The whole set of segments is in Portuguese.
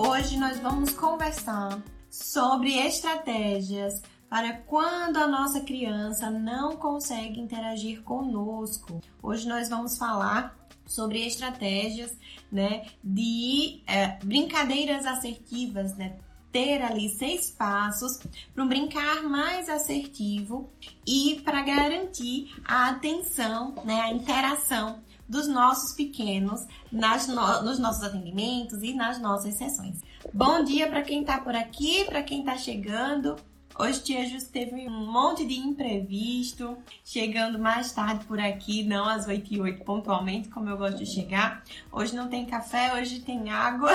Hoje nós vamos conversar sobre estratégias para quando a nossa criança não consegue interagir conosco. Hoje nós vamos falar sobre estratégias, né, de é, brincadeiras assertivas, né, ter ali seis passos para um brincar mais assertivo e para garantir a atenção, né, a interação dos nossos pequenos nas no, nos nossos atendimentos e nas nossas sessões. Bom dia para quem está por aqui, para quem está chegando. Hoje Tia Jus teve um monte de imprevisto, chegando mais tarde por aqui, não às 8 e 8 pontualmente, como eu gosto de chegar. Hoje não tem café, hoje tem água,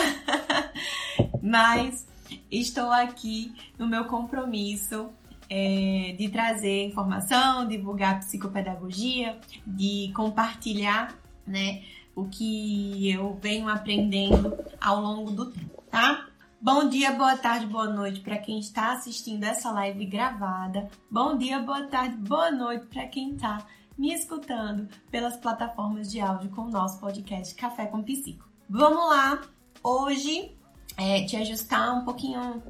mas estou aqui no meu compromisso é, de trazer informação, divulgar psicopedagogia, de compartilhar né, o que eu venho aprendendo ao longo do tempo, tá? Bom dia, boa tarde, boa noite para quem está assistindo essa live gravada. Bom dia, boa tarde, boa noite para quem está me escutando pelas plataformas de áudio com o nosso podcast Café com Psico. Vamos lá! Hoje, é, te ajustar um pouquinho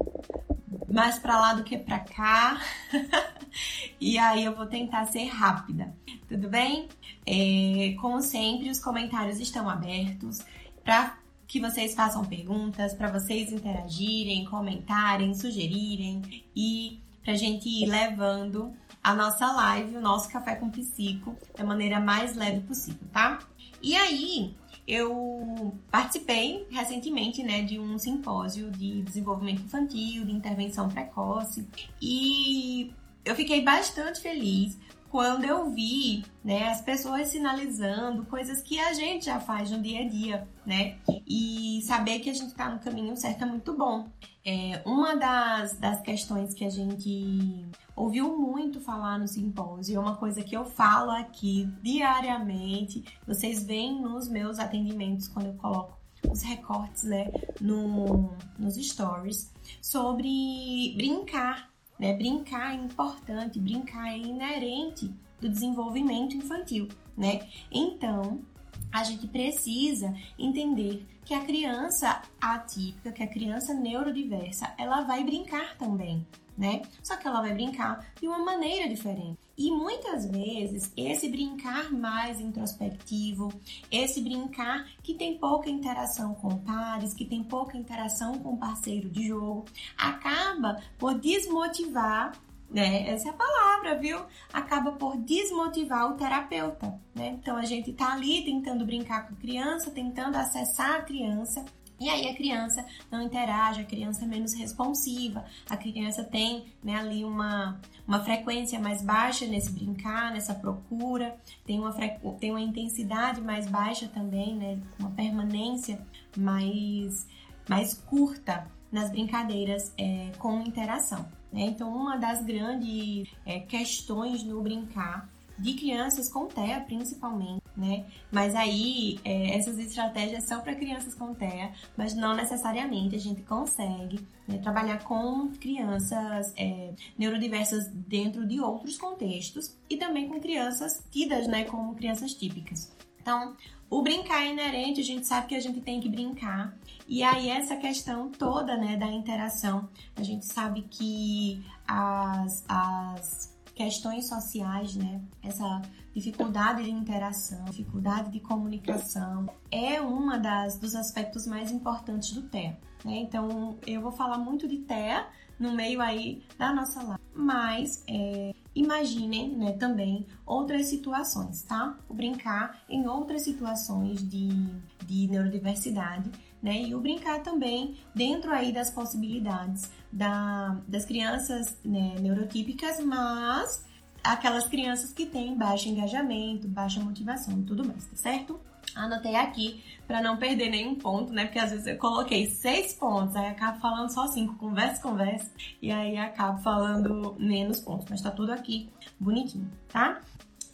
mais para lá do que para cá. e aí eu vou tentar ser rápida, tudo bem? É, como sempre, os comentários estão abertos para que vocês façam perguntas, para vocês interagirem, comentarem, sugerirem e para gente ir levando a nossa live, o nosso café com psico, da maneira mais leve possível, tá? E aí, eu participei recentemente, né, de um simpósio de desenvolvimento infantil, de intervenção precoce, e eu fiquei bastante feliz quando eu vi, né, as pessoas sinalizando coisas que a gente já faz no dia a dia, né? E saber que a gente está no caminho certo é muito bom. É, uma das, das questões que a gente ouviu muito falar no simpósio, é uma coisa que eu falo aqui diariamente, vocês veem nos meus atendimentos quando eu coloco os recortes, né, no, nos stories, sobre brincar né? Brincar é importante, brincar é inerente do desenvolvimento infantil, né? Então, a gente precisa entender que a criança atípica, que a criança neurodiversa, ela vai brincar também, né? Só que ela vai brincar de uma maneira diferente. E muitas vezes esse brincar mais introspectivo, esse brincar que tem pouca interação com pares, que tem pouca interação com parceiro de jogo, acaba por desmotivar né? Essa é a palavra, viu? Acaba por desmotivar o terapeuta, né? Então a gente tá ali tentando brincar com a criança, tentando acessar a criança, e aí a criança não interage, a criança é menos responsiva, a criança tem né, ali uma, uma frequência mais baixa nesse brincar, nessa procura, tem uma, tem uma intensidade mais baixa também, né, uma permanência mais, mais curta nas brincadeiras é, com interação. Né? Então, uma das grandes é, questões no brincar de crianças com TEA principalmente, né? Mas aí é, essas estratégias são para crianças com TEA, mas não necessariamente a gente consegue né, trabalhar com crianças é, neurodiversas dentro de outros contextos e também com crianças tidas, né, como crianças típicas. Então, o brincar é inerente, a gente sabe que a gente tem que brincar. E aí essa questão toda, né, da interação, a gente sabe que as, as questões sociais, né? Essa dificuldade de interação, dificuldade de comunicação é uma das dos aspectos mais importantes do TEA. Né? Então eu vou falar muito de TEA no meio aí da nossa live, mas é, imaginem né, também outras situações, tá? O brincar em outras situações de, de neurodiversidade né? E o brincar também dentro aí das possibilidades da, das crianças né, neurotípicas, mas aquelas crianças que têm baixo engajamento, baixa motivação e tudo mais, tá certo? Anotei aqui para não perder nenhum ponto, né? Porque às vezes eu coloquei seis pontos, aí acabo falando só cinco, conversa, conversa, e aí acabo falando menos pontos, mas tá tudo aqui bonitinho, tá?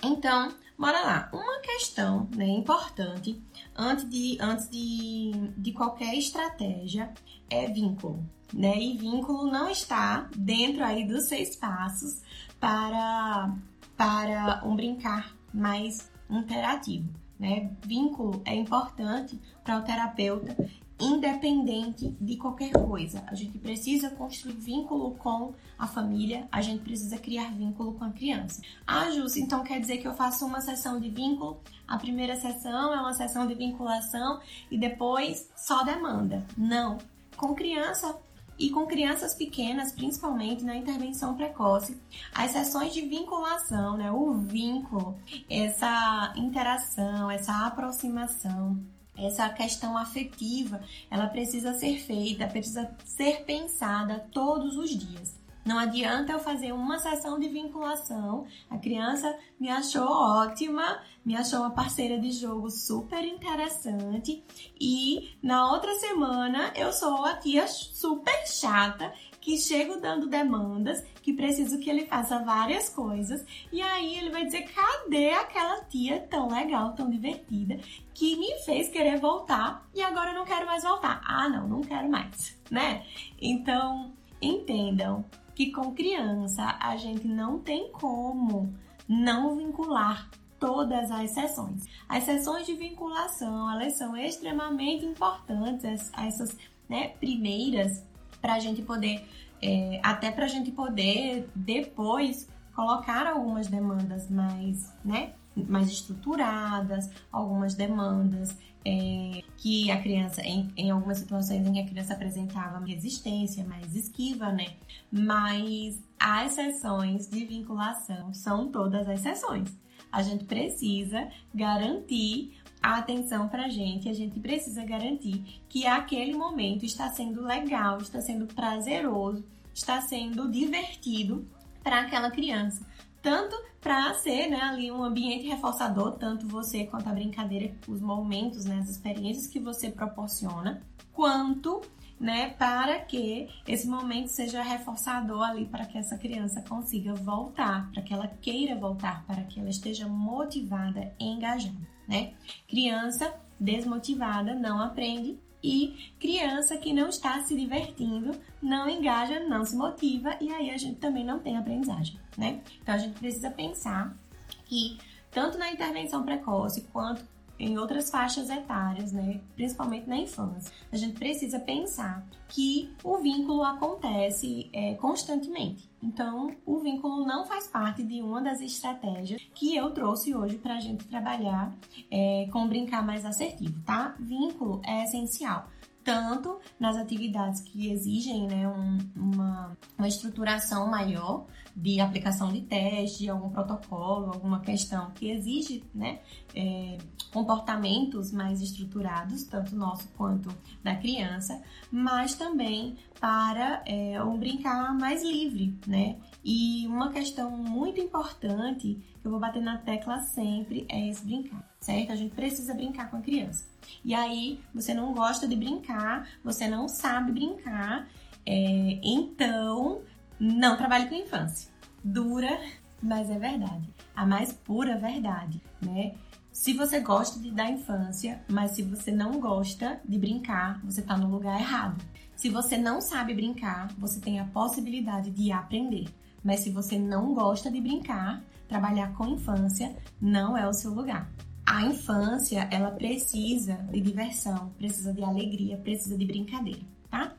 Então, bora lá. Uma questão né, importante antes, de, antes de, de qualquer estratégia é vínculo. Né? E vínculo não está dentro aí dos seis passos para, para um brincar mais interativo. Né? Vínculo é importante para o terapeuta independente de qualquer coisa. A gente precisa construir vínculo com a família, a gente precisa criar vínculo com a criança. Ah, Jus, então quer dizer que eu faço uma sessão de vínculo, a primeira sessão é uma sessão de vinculação e depois só demanda. Não. Com criança, e com crianças pequenas, principalmente na intervenção precoce, as sessões de vinculação, né, o vínculo, essa interação, essa aproximação, essa questão afetiva, ela precisa ser feita, precisa ser pensada todos os dias. Não adianta eu fazer uma sessão de vinculação, a criança me achou ótima, me achou uma parceira de jogo super interessante e na outra semana eu sou a tia super chata que chego dando demandas, que preciso que ele faça várias coisas, e aí ele vai dizer: cadê aquela tia tão legal, tão divertida, que me fez querer voltar e agora eu não quero mais voltar? Ah, não, não quero mais, né? Então, entendam que com criança a gente não tem como não vincular todas as sessões. As sessões de vinculação, elas são extremamente importantes, essas né, primeiras, para a gente poder, é, até para a gente poder depois colocar algumas demandas mais, né, mais estruturadas, algumas demandas é, que a criança, em, em, algumas situações em que a criança apresentava resistência, mais esquiva, né? Mas as sessões de vinculação são todas as sessões. A gente precisa garantir a atenção pra gente, a gente precisa garantir que aquele momento está sendo legal, está sendo prazeroso, está sendo divertido para aquela criança tanto para ser né, ali um ambiente reforçador, tanto você quanto a brincadeira, os momentos, né, as experiências que você proporciona, quanto né, para que esse momento seja reforçador ali para que essa criança consiga voltar, para que ela queira voltar, para que ela esteja motivada engajada, né? Criança desmotivada não aprende e criança que não está se divertindo, não engaja, não se motiva e aí a gente também não tem aprendizagem, né? Então a gente precisa pensar que tanto na intervenção precoce quanto em outras faixas etárias, né, principalmente na infância, a gente precisa pensar que o vínculo acontece é, constantemente. Então, o vínculo não faz parte de uma das estratégias que eu trouxe hoje para a gente trabalhar é, com brincar mais assertivo, tá? Vínculo é essencial tanto nas atividades que exigem né, um, uma, uma estruturação maior de aplicação de teste, algum protocolo, alguma questão que exige né, é, comportamentos mais estruturados, tanto nosso quanto da criança, mas também para é, um brincar mais livre, né? E uma questão muito importante eu vou bater na tecla sempre é esse brincar, certo? A gente precisa brincar com a criança. E aí você não gosta de brincar, você não sabe brincar, é, então não trabalhe com infância. Dura, mas é verdade. A mais pura verdade, né? Se você gosta de da infância, mas se você não gosta de brincar, você está no lugar errado. Se você não sabe brincar, você tem a possibilidade de aprender. Mas se você não gosta de brincar, trabalhar com infância não é o seu lugar. A infância, ela precisa de diversão, precisa de alegria, precisa de brincadeira, tá?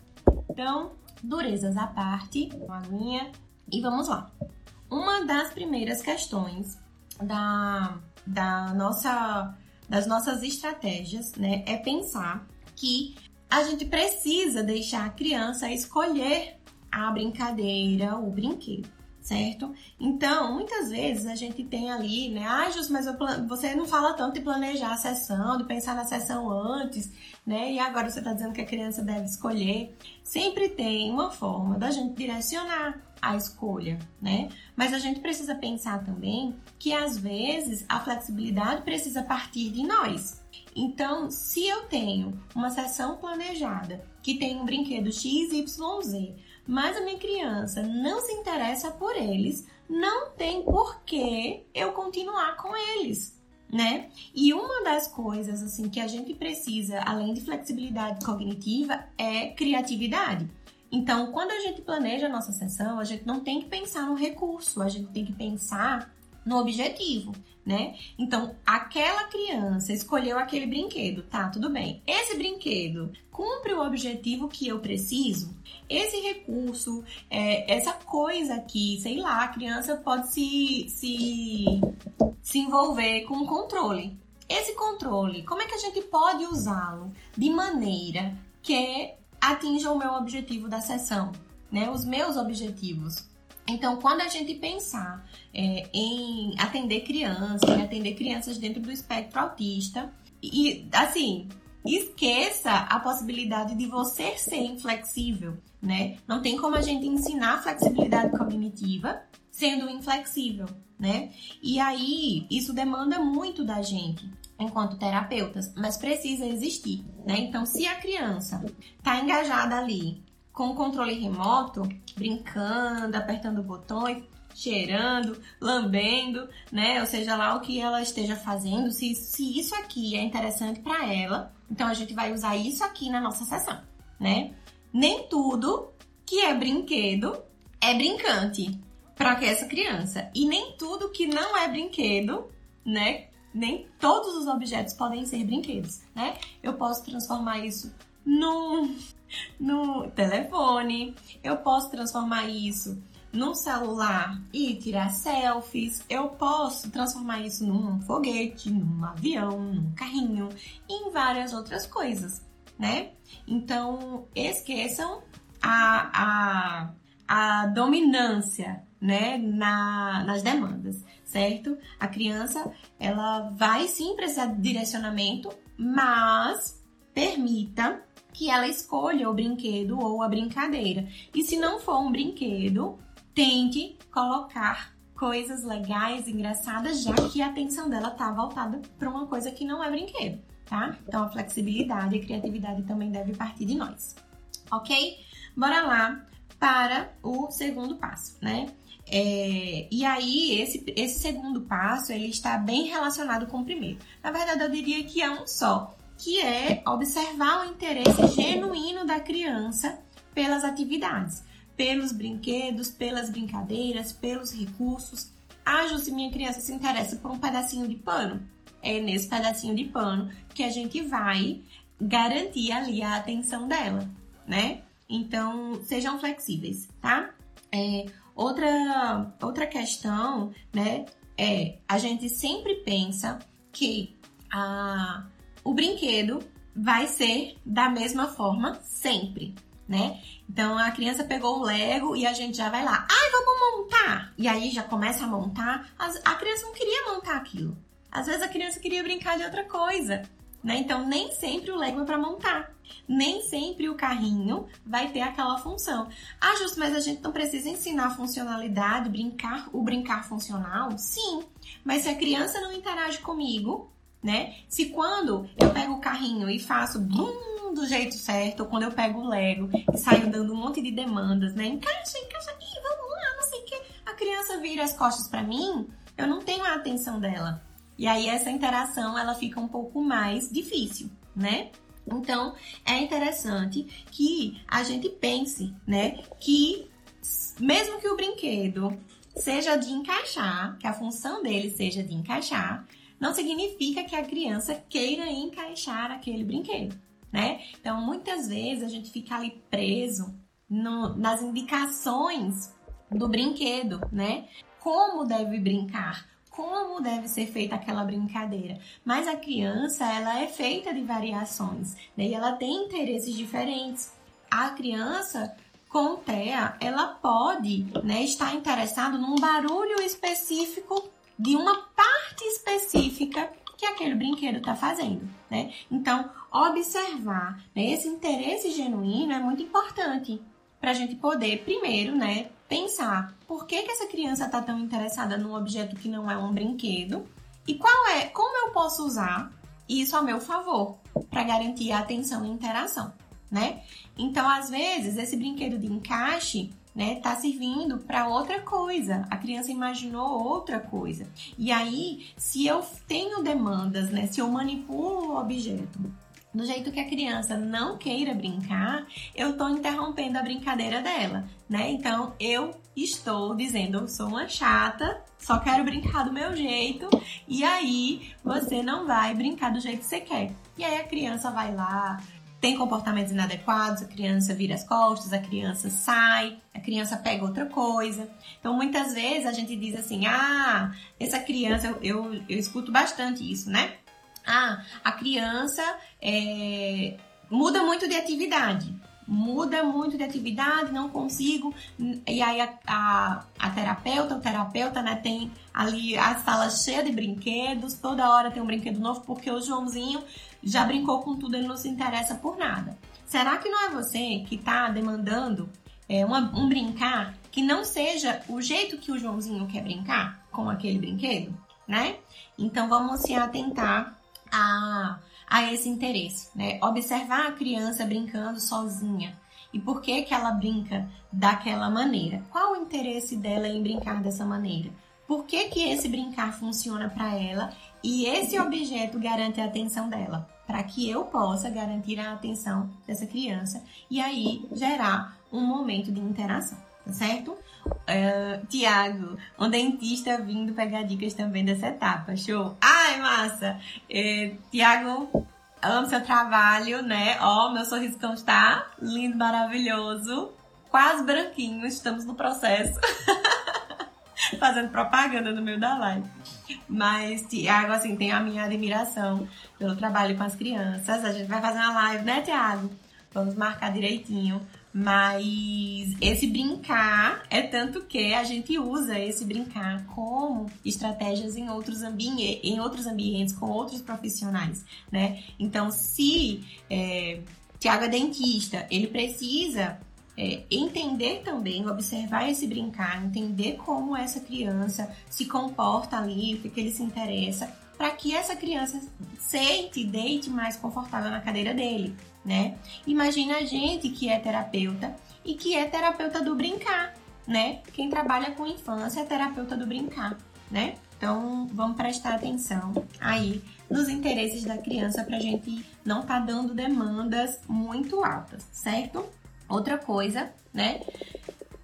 Então, durezas à parte, uma aguinha e vamos lá. Uma das primeiras questões da, da nossa, das nossas estratégias, né, é pensar que a gente precisa deixar a criança escolher a brincadeira, o brinquedo, certo? Então, muitas vezes a gente tem ali, né? Ah, Jus, mas você não fala tanto de planejar a sessão, de pensar na sessão antes, né? E agora você está dizendo que a criança deve escolher. Sempre tem uma forma da gente direcionar a escolha, né? Mas a gente precisa pensar também que às vezes a flexibilidade precisa partir de nós. Então, se eu tenho uma sessão planejada que tem um brinquedo XYZ, mas a minha criança não se interessa por eles, não tem por que eu continuar com eles, né? E uma das coisas assim que a gente precisa, além de flexibilidade cognitiva, é criatividade. Então, quando a gente planeja a nossa sessão, a gente não tem que pensar no recurso, a gente tem que pensar no objetivo, né? Então, aquela criança escolheu aquele brinquedo, tá, tudo bem. Esse brinquedo cumpre o objetivo que eu preciso? Esse recurso, é, essa coisa aqui, sei lá, a criança pode se, se, se envolver com o controle. Esse controle, como é que a gente pode usá-lo de maneira que atinja o meu objetivo da sessão, né? Os meus objetivos. Então, quando a gente pensar é, em atender crianças, em atender crianças dentro do espectro autista, e assim, esqueça a possibilidade de você ser inflexível, né? Não tem como a gente ensinar flexibilidade cognitiva sendo inflexível, né? E aí, isso demanda muito da gente enquanto terapeutas, mas precisa existir, né? Então, se a criança está engajada ali com o controle remoto, brincando, apertando botões, cheirando, lambendo, né? Ou seja, lá o que ela esteja fazendo, se, se isso aqui é interessante para ela, então a gente vai usar isso aqui na nossa sessão, né? Nem tudo que é brinquedo é brincante para essa criança e nem tudo que não é brinquedo, né? Nem todos os objetos podem ser brinquedos, né? Eu posso transformar isso num no telefone, eu posso transformar isso num celular e tirar selfies, eu posso transformar isso num foguete, num avião, num carrinho e em várias outras coisas, né? Então, esqueçam a, a, a dominância, né, na, nas demandas, certo? A criança, ela vai sim precisar de direcionamento, mas permita que ela escolha o brinquedo ou a brincadeira. E se não for um brinquedo, tente colocar coisas legais, engraçadas, já que a atenção dela tá voltada para uma coisa que não é brinquedo, tá? Então a flexibilidade e a criatividade também deve partir de nós. OK? Bora lá para o segundo passo, né? É, e aí, esse, esse segundo passo, ele está bem relacionado com o primeiro. Na verdade, eu diria que é um só que é observar o interesse genuíno da criança pelas atividades, pelos brinquedos, pelas brincadeiras, pelos recursos. Ah, Ju, minha criança se interessa por um pedacinho de pano, é nesse pedacinho de pano que a gente vai garantir ali a atenção dela, né? Então, sejam flexíveis, tá? É, outra, outra questão, né, é a gente sempre pensa que a o brinquedo vai ser da mesma forma sempre, né? Então a criança pegou o Lego e a gente já vai lá, ai, vamos montar! E aí já começa a montar. A criança não queria montar aquilo. Às vezes a criança queria brincar de outra coisa, né? Então nem sempre o Lego é para montar. Nem sempre o carrinho vai ter aquela função. Ah, justo, mas a gente não precisa ensinar a funcionalidade, brincar, o brincar funcional? Sim, mas se a criança não interage comigo, né? Se quando eu pego o carrinho e faço bum, do jeito certo, ou quando eu pego o Lego e saio dando um monte de demandas, né? Encaixa, encaixa aqui, vamos lá, não sei o que. A criança vira as costas para mim, eu não tenho a atenção dela. E aí essa interação, ela fica um pouco mais difícil, né? Então, é interessante que a gente pense, né, que mesmo que o brinquedo seja de encaixar, que a função dele seja de encaixar, não significa que a criança queira encaixar aquele brinquedo, né? Então, muitas vezes a gente fica ali preso no, nas indicações do brinquedo, né? Como deve brincar, como deve ser feita aquela brincadeira. Mas a criança, ela é feita de variações, né? E ela tem interesses diferentes. A criança com TEA, ela pode né, estar interessada num barulho específico de uma parte específica que aquele brinquedo está fazendo, né? Então, observar né, esse interesse genuíno é muito importante para a gente poder, primeiro, né, pensar por que, que essa criança está tão interessada num objeto que não é um brinquedo e qual é, como eu posso usar isso a meu favor para garantir a atenção e interação, né? Então, às vezes, esse brinquedo de encaixe né, tá servindo para outra coisa. A criança imaginou outra coisa. E aí, se eu tenho demandas, né, se eu manipulo o objeto do jeito que a criança não queira brincar, eu estou interrompendo a brincadeira dela, né? Então eu estou dizendo, eu sou uma chata, só quero brincar do meu jeito, e aí você não vai brincar do jeito que você quer. E aí a criança vai lá, tem comportamentos inadequados, a criança vira as costas, a criança sai, a criança pega outra coisa. Então, muitas vezes a gente diz assim: ah, essa criança, eu, eu, escuto bastante isso, né? Ah, a criança é, muda muito de atividade. Muda muito de atividade, não consigo. E aí a, a, a terapeuta, o terapeuta, né, tem ali a sala cheia de brinquedos, toda hora tem um brinquedo novo, porque o Joãozinho já brincou com tudo, ele não se interessa por nada. Será que não é você que está demandando é, uma, um brincar que não seja o jeito que o Joãozinho quer brincar com aquele brinquedo, né? Então vamos se atentar a, a esse interesse, né? Observar a criança brincando sozinha. E por que, que ela brinca daquela maneira? Qual o interesse dela em brincar dessa maneira? Por que, que esse brincar funciona para ela e esse objeto garante a atenção dela? Para que eu possa garantir a atenção dessa criança e aí gerar um momento de interação, tá certo? Uh, Tiago, um dentista vindo pegar dicas também dessa etapa. Show! Ai, massa! É, Tiago, amo seu trabalho, né? Ó, meu sorrisão está lindo, maravilhoso. Quase branquinho, estamos no processo. Fazendo propaganda no meio da live. Mas, Tiago, assim, tem a minha admiração pelo trabalho com as crianças. A gente vai fazer uma live, né, Tiago? Vamos marcar direitinho mas esse brincar é tanto que a gente usa esse brincar como estratégias em outros, ambi em outros ambientes, com outros profissionais, né? Então, se é, Tiago é dentista, ele precisa é, entender também, observar esse brincar, entender como essa criança se comporta ali, o que ele se interessa, para que essa criança sente, deite mais confortável na cadeira dele né? Imagina a gente que é terapeuta e que é terapeuta do brincar, né? Quem trabalha com infância é terapeuta do brincar, né? Então, vamos prestar atenção aí nos interesses da criança para a gente não tá dando demandas muito altas, certo? Outra coisa, né?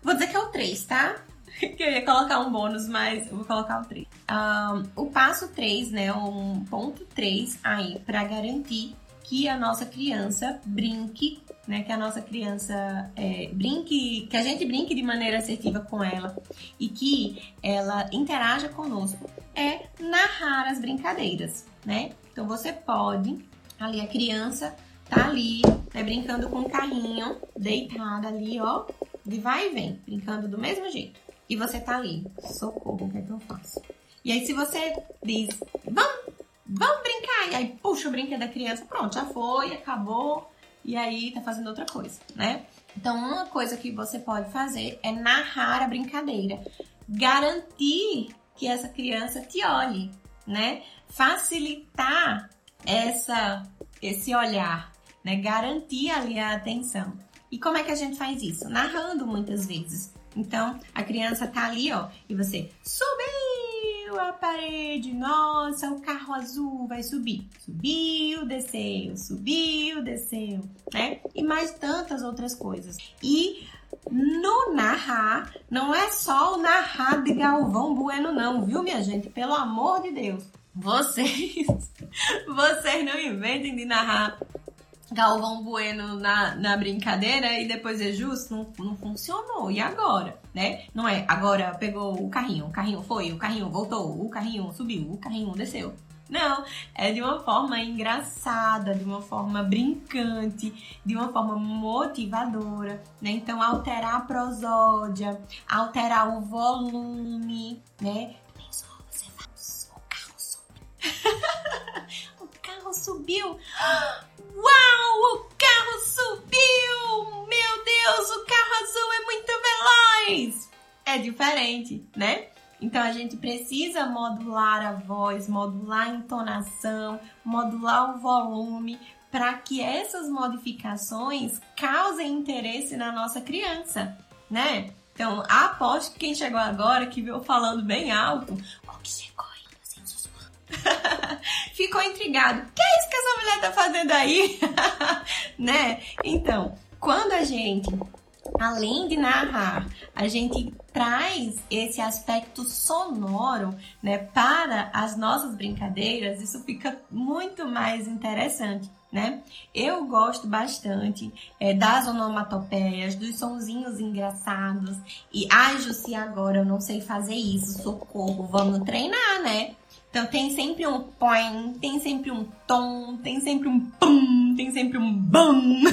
Vou dizer que é o 3, tá? que eu ia colocar um bônus, mas vou colocar o 3. Um, o passo 3, né? Um ponto 3 aí para garantir que a nossa criança brinque, né? Que a nossa criança é, brinque, que a gente brinque de maneira assertiva com ela e que ela interaja conosco, é narrar as brincadeiras, né? Então você pode, ali a criança tá ali, né, brincando com o carrinho, deitada ali, ó, de vai e vem, brincando do mesmo jeito. E você tá ali, socorro, o que é que eu faço? E aí se você diz, vamos vamos brincar. E aí puxa o brinquedo da criança, pronto, já foi, acabou. E aí tá fazendo outra coisa, né? Então, uma coisa que você pode fazer é narrar a brincadeira. Garantir que essa criança te olhe, né? Facilitar essa, esse olhar, né? Garantir ali a atenção. E como é que a gente faz isso? Narrando muitas vezes. Então, a criança tá ali, ó, e você subiu a parede, nossa, o carro azul vai subir. Subiu, desceu, subiu, desceu, né? E mais tantas outras coisas. E no narrar, não é só o narrar de Galvão Bueno, não, viu, minha gente? Pelo amor de Deus. Vocês, vocês não inventem de narrar Galvão Bueno na, na brincadeira e depois é justo, não, não funcionou. E agora? Né? Não é agora pegou o carrinho, o carrinho foi, o carrinho voltou, o carrinho subiu, o carrinho desceu. Não, é de uma forma engraçada, de uma forma brincante, de uma forma motivadora, né? Então, alterar a prosódia, alterar o volume, né? o carro subiu. o carro subiu. Uau, o carro subiu! Meu Deus, o carro azul é muito veloz! É diferente, né? Então a gente precisa modular a voz, modular a entonação, modular o volume para que essas modificações causem interesse na nossa criança, né? Então, aposto que quem chegou agora, que viu falando bem alto, o que chegou. ficou intrigado. Que é isso que essa mulher tá fazendo aí? né? Então, quando a gente além de narrar, a gente traz esse aspecto sonoro, né, para as nossas brincadeiras, isso fica muito mais interessante. Né? Eu gosto bastante é, das onomatopeias, dos sonzinhos engraçados. E, ai, Jussi, agora eu não sei fazer isso, socorro, vamos treinar, né? Então tem sempre um point, tem sempre um tom, tem sempre um pum, tem sempre um bum.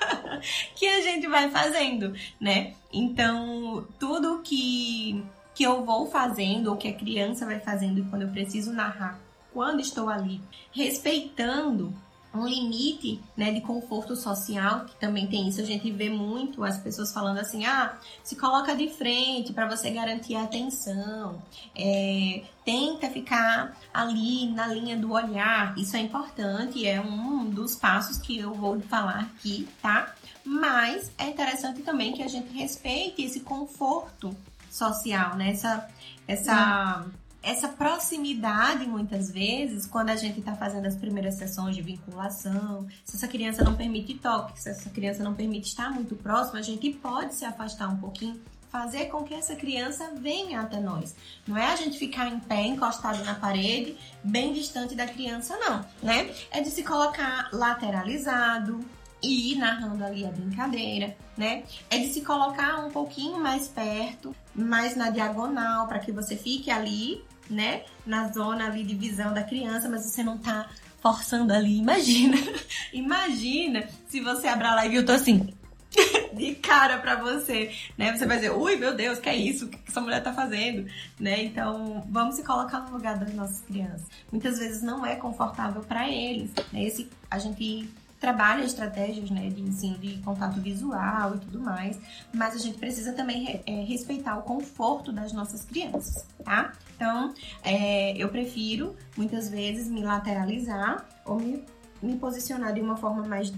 que a gente vai fazendo, né? Então, tudo que, que eu vou fazendo, ou que a criança vai fazendo, quando eu preciso narrar, quando estou ali, respeitando um limite né, de conforto social, que também tem isso, a gente vê muito as pessoas falando assim, ah, se coloca de frente para você garantir a atenção, é, tenta ficar ali na linha do olhar, isso é importante, é um dos passos que eu vou falar aqui, tá? Mas é interessante também que a gente respeite esse conforto social, né? Essa, essa, essa proximidade, muitas vezes, quando a gente está fazendo as primeiras sessões de vinculação, se essa criança não permite toque, se essa criança não permite estar muito próxima, a gente pode se afastar um pouquinho fazer com que essa criança venha até nós. Não é a gente ficar em pé, encostado na parede, bem distante da criança, não, né? É de se colocar lateralizado, e ir narrando ali a brincadeira, né? É de se colocar um pouquinho mais perto, mais na diagonal, para que você fique ali, né? Na zona ali de visão da criança, mas você não tá forçando ali. Imagina, imagina se você abrir a live e eu tô assim, de cara para você, né? Você vai dizer, ui, meu Deus, que é isso? O que essa mulher tá fazendo? Né? Então, vamos se colocar no lugar das nossas crianças. Muitas vezes não é confortável para eles, né? Esse, a gente trabalha estratégias né, de ensino de contato visual e tudo mais, mas a gente precisa também é, respeitar o conforto das nossas crianças, tá? Então, é, eu prefiro muitas vezes me lateralizar ou me, me posicionar de uma forma mais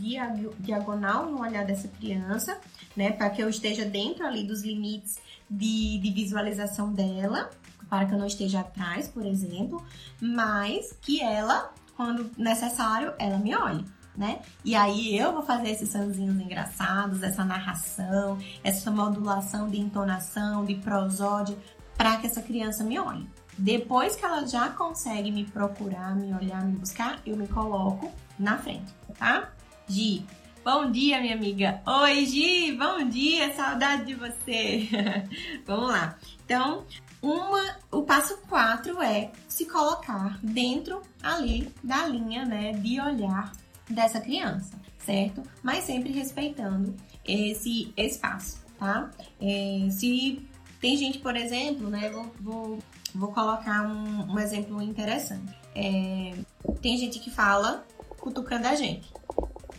diagonal no olhar dessa criança, né, para que eu esteja dentro ali dos limites de, de visualização dela, para que eu não esteja atrás, por exemplo, mas que ela, quando necessário, ela me olhe né? E aí eu vou fazer esses sonzinhos engraçados, essa narração, essa modulação de entonação, de prosódia, para que essa criança me olhe. Depois que ela já consegue me procurar, me olhar, me buscar, eu me coloco na frente, tá? Gi, bom dia, minha amiga. Oi, Gi, bom dia, saudade de você. Vamos lá. Então, uma, o passo 4 é se colocar dentro ali da linha, né, de olhar dessa criança, certo? Mas sempre respeitando esse espaço, tá? É, se tem gente, por exemplo, né? Vou, vou, vou colocar um, um exemplo interessante. É, tem gente que fala cutucando a gente,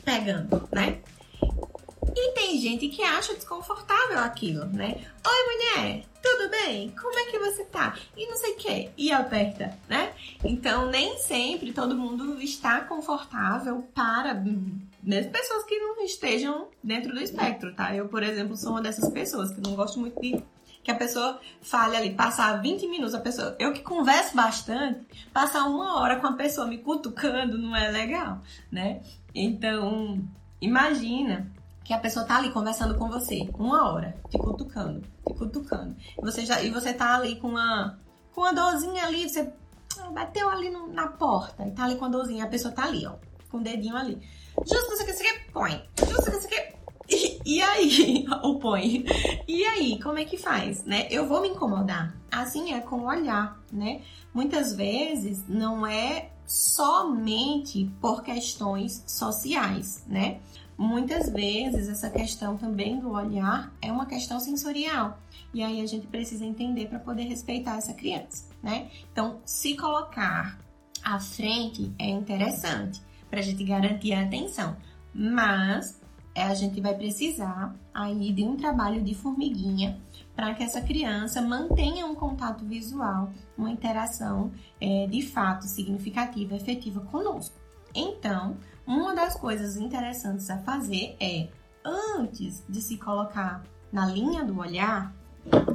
pegando, né? E tem gente que acha desconfortável aquilo, né? Oi, mulher, tudo bem? Como é que você tá? E não sei o que. E aperta, né? Então, nem sempre todo mundo está confortável para mesmo pessoas que não estejam dentro do espectro, tá? Eu, por exemplo, sou uma dessas pessoas que não gosto muito de que a pessoa fale ali, passar 20 minutos, a pessoa, eu que converso bastante, passar uma hora com a pessoa me cutucando não é legal, né? Então, imagina que a pessoa tá ali conversando com você uma hora, te cutucando, te cutucando. E você, já, e você tá ali com uma, com uma dorzinha ali, você bateu ali no, na porta e tá ali com a dorzinha, a pessoa tá ali, ó, com o dedinho ali. Justo você quer põe. Justo você quer. E, e aí, o põe. E aí, como é que faz, né? Eu vou me incomodar. Assim é com o olhar, né? Muitas vezes não é somente por questões sociais, né? Muitas vezes essa questão também do olhar é uma questão sensorial. E aí a gente precisa entender para poder respeitar essa criança, né? Então, se colocar à frente é interessante para a gente garantir a atenção, mas é, a gente vai precisar aí de um trabalho de formiguinha para que essa criança mantenha um contato visual, uma interação é, de fato significativa, efetiva conosco. Então, uma das coisas interessantes a fazer é, antes de se colocar na linha do olhar,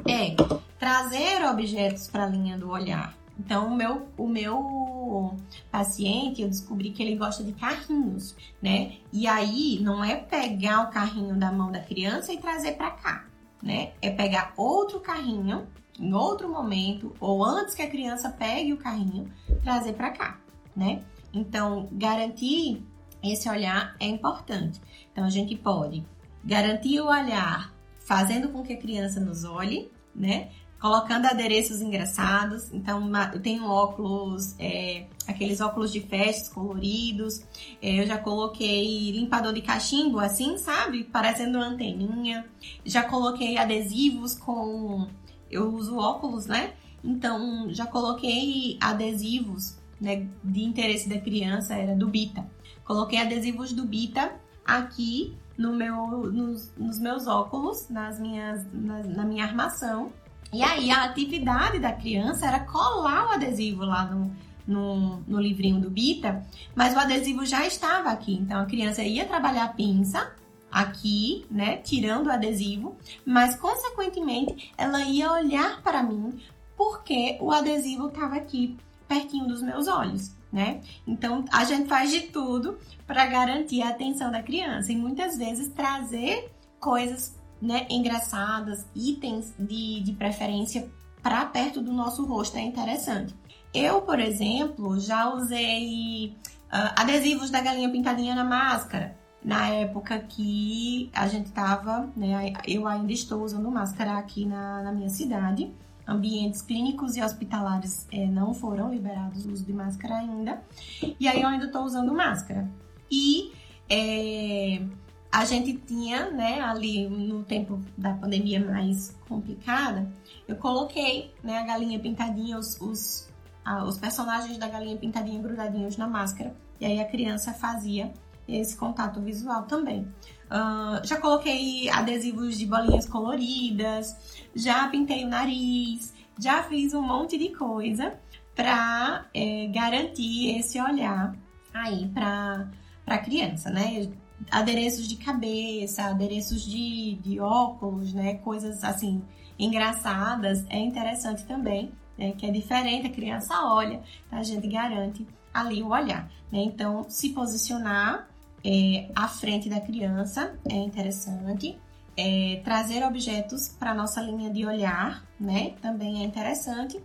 é trazer objetos para a linha do olhar, Então, o meu, o meu paciente, eu descobri que ele gosta de carrinhos, né? E aí, não é pegar o carrinho da mão da criança e trazer para cá, né? É pegar outro carrinho em outro momento ou antes que a criança pegue o carrinho, trazer para cá, né? Então, garantir esse olhar é importante. Então, a gente pode garantir o olhar fazendo com que a criança nos olhe, né? Colocando adereços engraçados. Então, eu tenho óculos, é, aqueles óculos de festas coloridos. É, eu já coloquei limpador de cachimbo, assim, sabe? Parecendo uma anteninha. Já coloquei adesivos com. Eu uso óculos, né? Então, já coloquei adesivos né, de interesse da criança, era do Bita. Coloquei adesivos do Bita aqui no meu, nos, nos meus óculos, nas minhas, na, na, minha armação. E aí a atividade da criança era colar o adesivo lá no, no, no livrinho do Bita, mas o adesivo já estava aqui. Então a criança ia trabalhar a pinça aqui, né, tirando o adesivo, mas consequentemente ela ia olhar para mim porque o adesivo estava aqui pertinho dos meus olhos né? Então a gente faz de tudo para garantir a atenção da criança e muitas vezes trazer coisas né, engraçadas, itens de, de preferência para perto do nosso rosto é interessante. Eu, por exemplo, já usei uh, adesivos da galinha pintadinha na máscara. Na época que a gente tava, né? Eu ainda estou usando máscara aqui na, na minha cidade ambientes clínicos e hospitalares é, não foram liberados o uso de máscara ainda. E aí eu ainda estou usando máscara. E é, a gente tinha, né, ali no tempo da pandemia mais complicada, eu coloquei né, a galinha pintadinha, os, os, a, os personagens da galinha pintadinha grudadinhos na máscara. E aí a criança fazia esse contato visual também. Uh, já coloquei adesivos de bolinhas coloridas, já pintei o nariz, já fiz um monte de coisa para é, garantir esse olhar aí para a criança, né? Adereços de cabeça, adereços de, de óculos, né? Coisas assim engraçadas, é interessante também, né? Que é diferente, a criança olha, a gente garante ali o olhar, né? Então, se posicionar é, à frente da criança é interessante. É, trazer objetos para nossa linha de olhar, né? Também é interessante.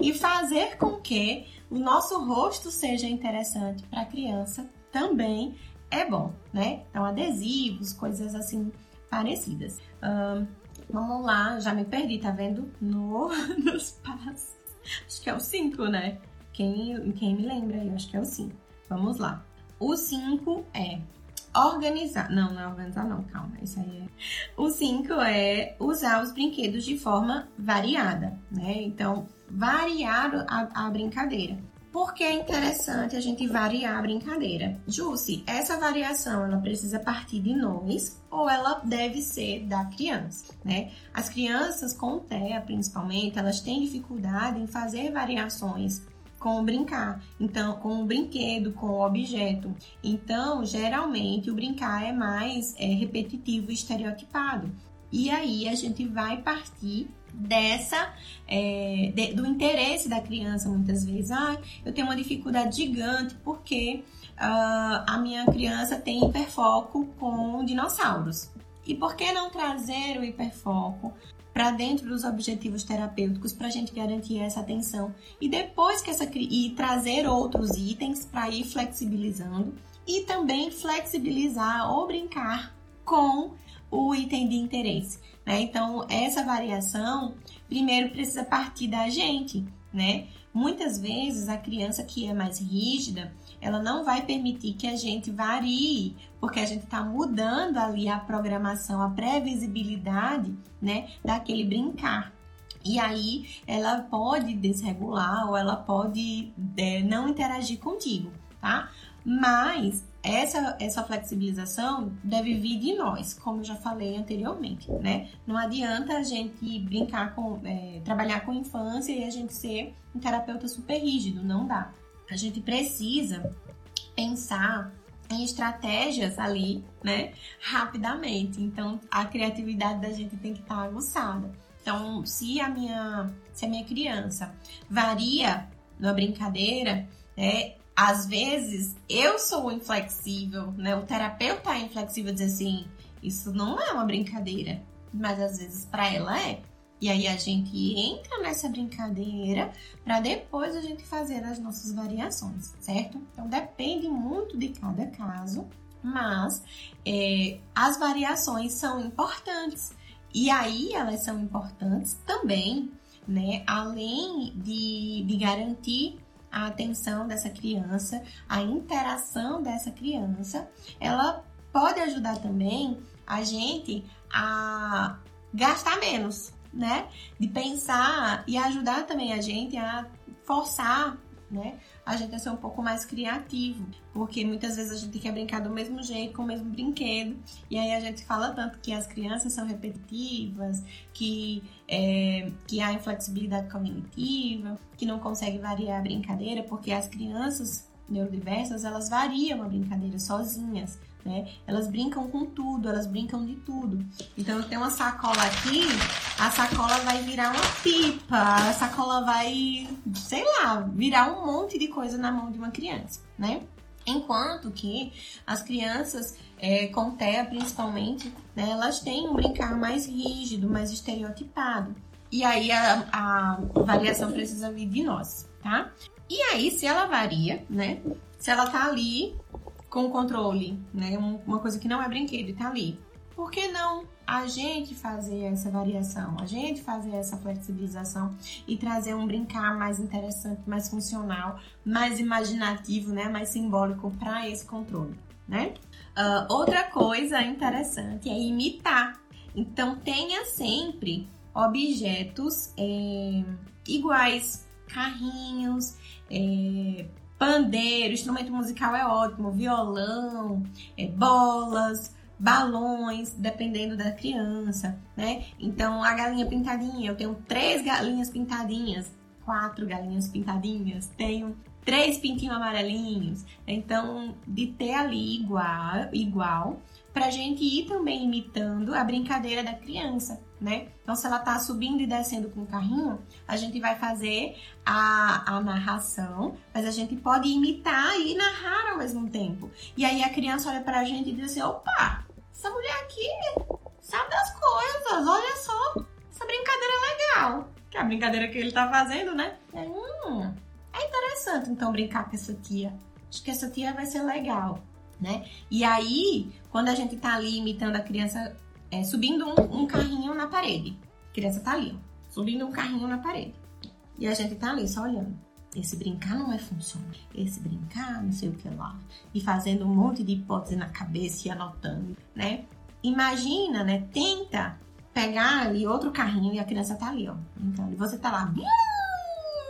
E fazer com que o nosso rosto seja interessante para a criança também é bom, né? Então, adesivos, coisas assim parecidas. Vamos lá, já me perdi, tá vendo? No, nos passos. Acho que é o 5, né? Quem, quem me lembra aí, acho que é o 5. Vamos lá. O 5 é organizar. Não, não é organizar, não, calma. Isso aí é. O 5 é usar os brinquedos de forma variada, né? Então, variar a, a brincadeira. Por que é interessante a gente variar a brincadeira? Jussi, essa variação ela precisa partir de nós ou ela deve ser da criança, né? As crianças com TEA, principalmente, elas têm dificuldade em fazer variações com o brincar, então com o brinquedo, com o objeto. Então, geralmente o brincar é mais é, repetitivo e estereotipado. E aí a gente vai partir dessa é, de, do interesse da criança muitas vezes. Ah, eu tenho uma dificuldade gigante porque uh, a minha criança tem hiperfoco com dinossauros. E por que não trazer o hiperfoco para dentro dos objetivos terapêuticos para a gente garantir essa atenção e depois que essa e trazer outros itens para ir flexibilizando e também flexibilizar ou brincar com o item de interesse. Né? Então, essa variação primeiro precisa partir da gente, né? Muitas vezes a criança que é mais rígida, ela não vai permitir que a gente varie, porque a gente está mudando ali a programação, a previsibilidade, né, daquele brincar. E aí ela pode desregular ou ela pode é, não interagir contigo, tá? Mas essa, essa flexibilização deve vir de nós, como eu já falei anteriormente, né? Não adianta a gente brincar com, é, trabalhar com infância e a gente ser um terapeuta super rígido, não dá. A gente precisa pensar em estratégias ali, né, rapidamente. Então, a criatividade da gente tem que estar aguçada. Então, se a minha, se a minha criança varia numa brincadeira, né? Às vezes eu sou inflexível, né? O terapeuta é inflexível dizer assim, isso não é uma brincadeira, mas às vezes para ela é. E aí a gente entra nessa brincadeira para depois a gente fazer as nossas variações, certo? Então depende muito de cada caso, mas é, as variações são importantes. E aí elas são importantes também, né? Além de, de garantir a atenção dessa criança, a interação dessa criança, ela pode ajudar também a gente a gastar menos, né? De pensar e ajudar também a gente a forçar né? A gente é ser um pouco mais criativo, porque muitas vezes a gente quer brincar do mesmo jeito, com o mesmo brinquedo, e aí a gente fala tanto que as crianças são repetitivas, que, é, que há inflexibilidade cognitiva, que não consegue variar a brincadeira, porque as crianças neurodiversas, elas variam a brincadeira sozinhas né? Elas brincam com tudo, elas brincam de tudo. Então eu tenho uma sacola aqui, a sacola vai virar uma pipa, a sacola vai, sei lá, virar um monte de coisa na mão de uma criança, né? Enquanto que as crianças é, com TEA, principalmente, né, elas têm um brincar mais rígido, mais estereotipado. E aí a, a variação precisa vir de nós, tá? E aí, se ela varia, né? Se ela tá ali com controle, né? Uma coisa que não é brinquedo e tá ali. Por que não a gente fazer essa variação, a gente fazer essa flexibilização e trazer um brincar mais interessante, mais funcional, mais imaginativo, né? Mais simbólico para esse controle, né? Uh, outra coisa interessante é imitar. Então tenha sempre objetos é, iguais, carrinhos, é, Pandeiro, instrumento musical é ótimo, violão, é, bolas, balões, dependendo da criança, né? Então, a galinha pintadinha, eu tenho três galinhas pintadinhas, quatro galinhas pintadinhas, tenho três pintinhos amarelinhos. Então, de ter ali igual, igual pra gente ir também imitando a brincadeira da criança, né? Então, se ela tá subindo e descendo com o carrinho, a gente vai fazer a, a narração, mas a gente pode imitar e narrar ao mesmo tempo. E aí a criança olha pra gente e diz assim: opa, essa mulher aqui sabe das coisas, olha só, essa brincadeira é legal. Que é a brincadeira que ele tá fazendo, né? É, hum, é interessante então brincar com essa tia. Acho que essa tia vai ser legal né? E aí, quando a gente tá ali imitando a criança, é, subindo um, um, carrinho na parede. A criança tá ali, ó, subindo um carrinho na parede. E a gente tá ali só olhando. Esse brincar não é funcional. Esse brincar, não sei o que lá. E fazendo um monte de hipótese na cabeça e anotando, né? Imagina, né? Tenta pegar ali outro carrinho e a criança tá ali, ó. Então, você tá lá.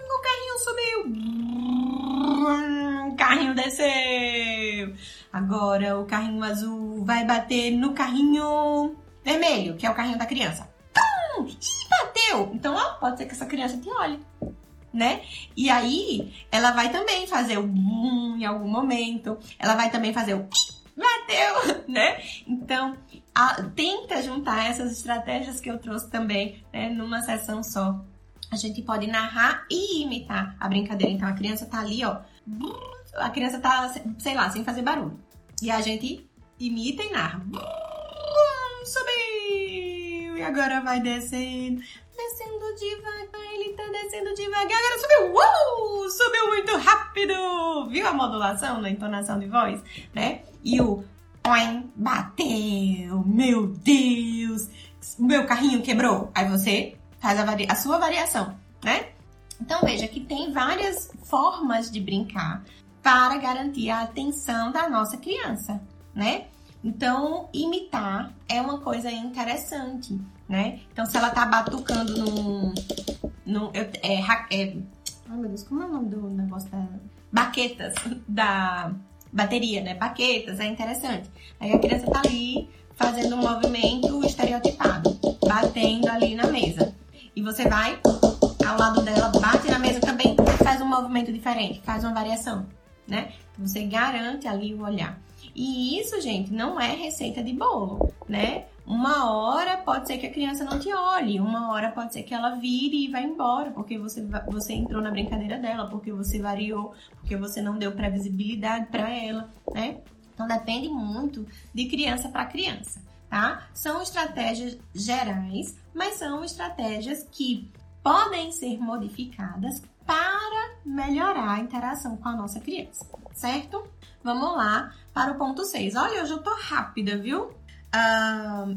O carrinho subiu. O carrinho desceu. Agora o carrinho azul vai bater no carrinho vermelho, que é o carrinho da criança. Pum! Bateu! Então, ó, pode ser que essa criança te olhe. Né? E aí, ela vai também fazer o bum em algum momento. Ela vai também fazer o bateu, né? Então, a, tenta juntar essas estratégias que eu trouxe também, né, numa sessão só. A gente pode narrar e imitar a brincadeira. Então, a criança tá ali, ó. A criança tá, sei lá, sem fazer barulho. E a gente imita e narra. Subiu! E agora vai descendo. Descendo devagar, ele tá descendo devagar. Agora subiu! Uh! Subiu muito rápido! Viu a modulação na entonação de voz? Né? E o Oin, bateu! Meu Deus! Meu carrinho quebrou. Aí você faz a, a sua variação, né? Então veja que tem várias formas de brincar para garantir a atenção da nossa criança, né? Então, imitar é uma coisa interessante, né? Então, se ela tá batucando num. num é, é, é, ai meu Deus, como é o nome do negócio da. Baquetas da bateria, né? Baquetas, é interessante. Aí a criança tá ali fazendo um movimento estereotipado, batendo ali na mesa. E você vai ao lado dela, bate na mesa também, faz um movimento diferente, faz uma variação né? Você garante ali o olhar. E isso, gente, não é receita de bolo, né? Uma hora pode ser que a criança não te olhe, uma hora pode ser que ela vire e vá embora, porque você, você entrou na brincadeira dela, porque você variou, porque você não deu previsibilidade para ela, né? Então depende muito de criança para criança, tá? São estratégias gerais, mas são estratégias que podem ser modificadas para melhorar a interação com a nossa criança, certo? Vamos lá para o ponto 6. Olha, hoje eu tô rápida, viu? Uh,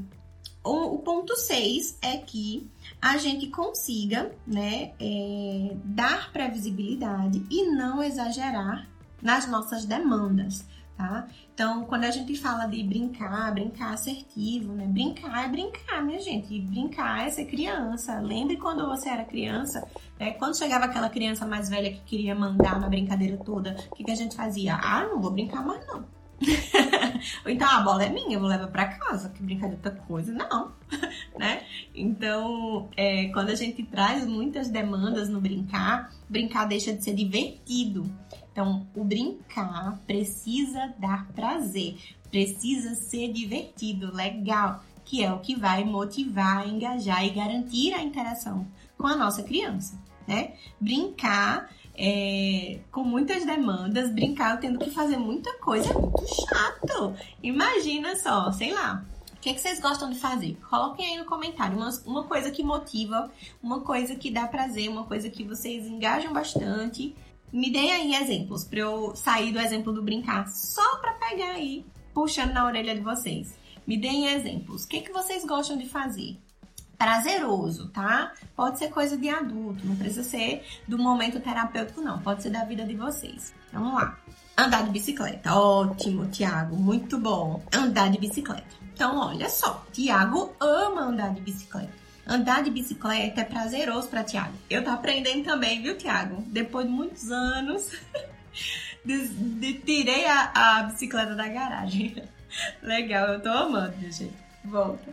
o, o, ponto 6 é que a gente consiga né, é, dar previsibilidade e não exagerar nas nossas demandas tá? Então, quando a gente fala de brincar, brincar assertivo, né? Brincar é brincar, minha gente. E brincar é ser criança. Lembre quando você era criança, né? Quando chegava aquela criança mais velha que queria mandar na brincadeira toda, o que, que a gente fazia? Ah, não vou brincar mais não. Ou então a bola é minha, eu vou levar para casa, que brincar de outra coisa, não, né? Então, é, quando a gente traz muitas demandas no brincar, brincar deixa de ser divertido. Então, o brincar precisa dar prazer, precisa ser divertido, legal, que é o que vai motivar, engajar e garantir a interação com a nossa criança, né? Brincar é, com muitas demandas, brincar tendo que fazer muita coisa é muito chato. Imagina só, sei lá, o que, é que, vocês gostam de fazer? Coloquem aí no comentário uma, uma coisa que motiva, uma coisa que dá prazer, uma coisa que vocês engajam bastante me deem aí exemplos para eu sair do exemplo do brincar, só para pegar aí, puxando na orelha de vocês. Me deem exemplos. O que, que vocês gostam de fazer? Prazeroso, tá? Pode ser coisa de adulto, não precisa ser do momento terapêutico, não. Pode ser da vida de vocês. Vamos lá. Andar de bicicleta. Ótimo, Tiago. Muito bom. Andar de bicicleta. Então, olha só. Tiago ama andar de bicicleta. Andar de bicicleta é prazeroso para Tiago. Eu tô aprendendo também, viu, Tiago? Depois de muitos anos, de, de, tirei a, a bicicleta da garagem. Legal, eu tô amando, gente. Volta.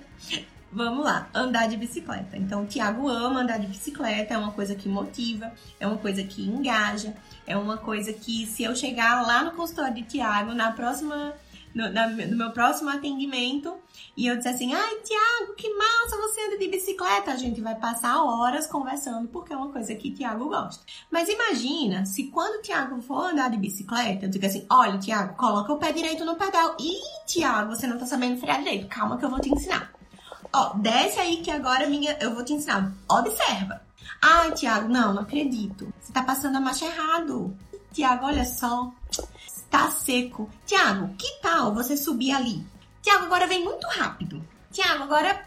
Vamos lá, andar de bicicleta. Então, o Tiago ama andar de bicicleta, é uma coisa que motiva, é uma coisa que engaja, é uma coisa que, se eu chegar lá no consultório de Tiago, na próxima no, na, no meu próximo atendimento e eu disse assim: ai, Tiago, que massa você anda de bicicleta. A gente vai passar horas conversando porque é uma coisa que Tiago gosta. Mas imagina se quando o Tiago for andar de bicicleta, eu digo assim: olha, Tiago, coloca o pé direito no pedal. Ih, Tiago, você não tá sabendo frear direito. Calma que eu vou te ensinar. Ó, desce aí que agora minha, eu vou te ensinar. Observa. Ai, Tiago, não, não acredito. Você tá passando a marcha errado. Tiago, olha só tá seco. Tiago, que tal você subir ali? Tiago, agora vem muito rápido. Tiago, agora.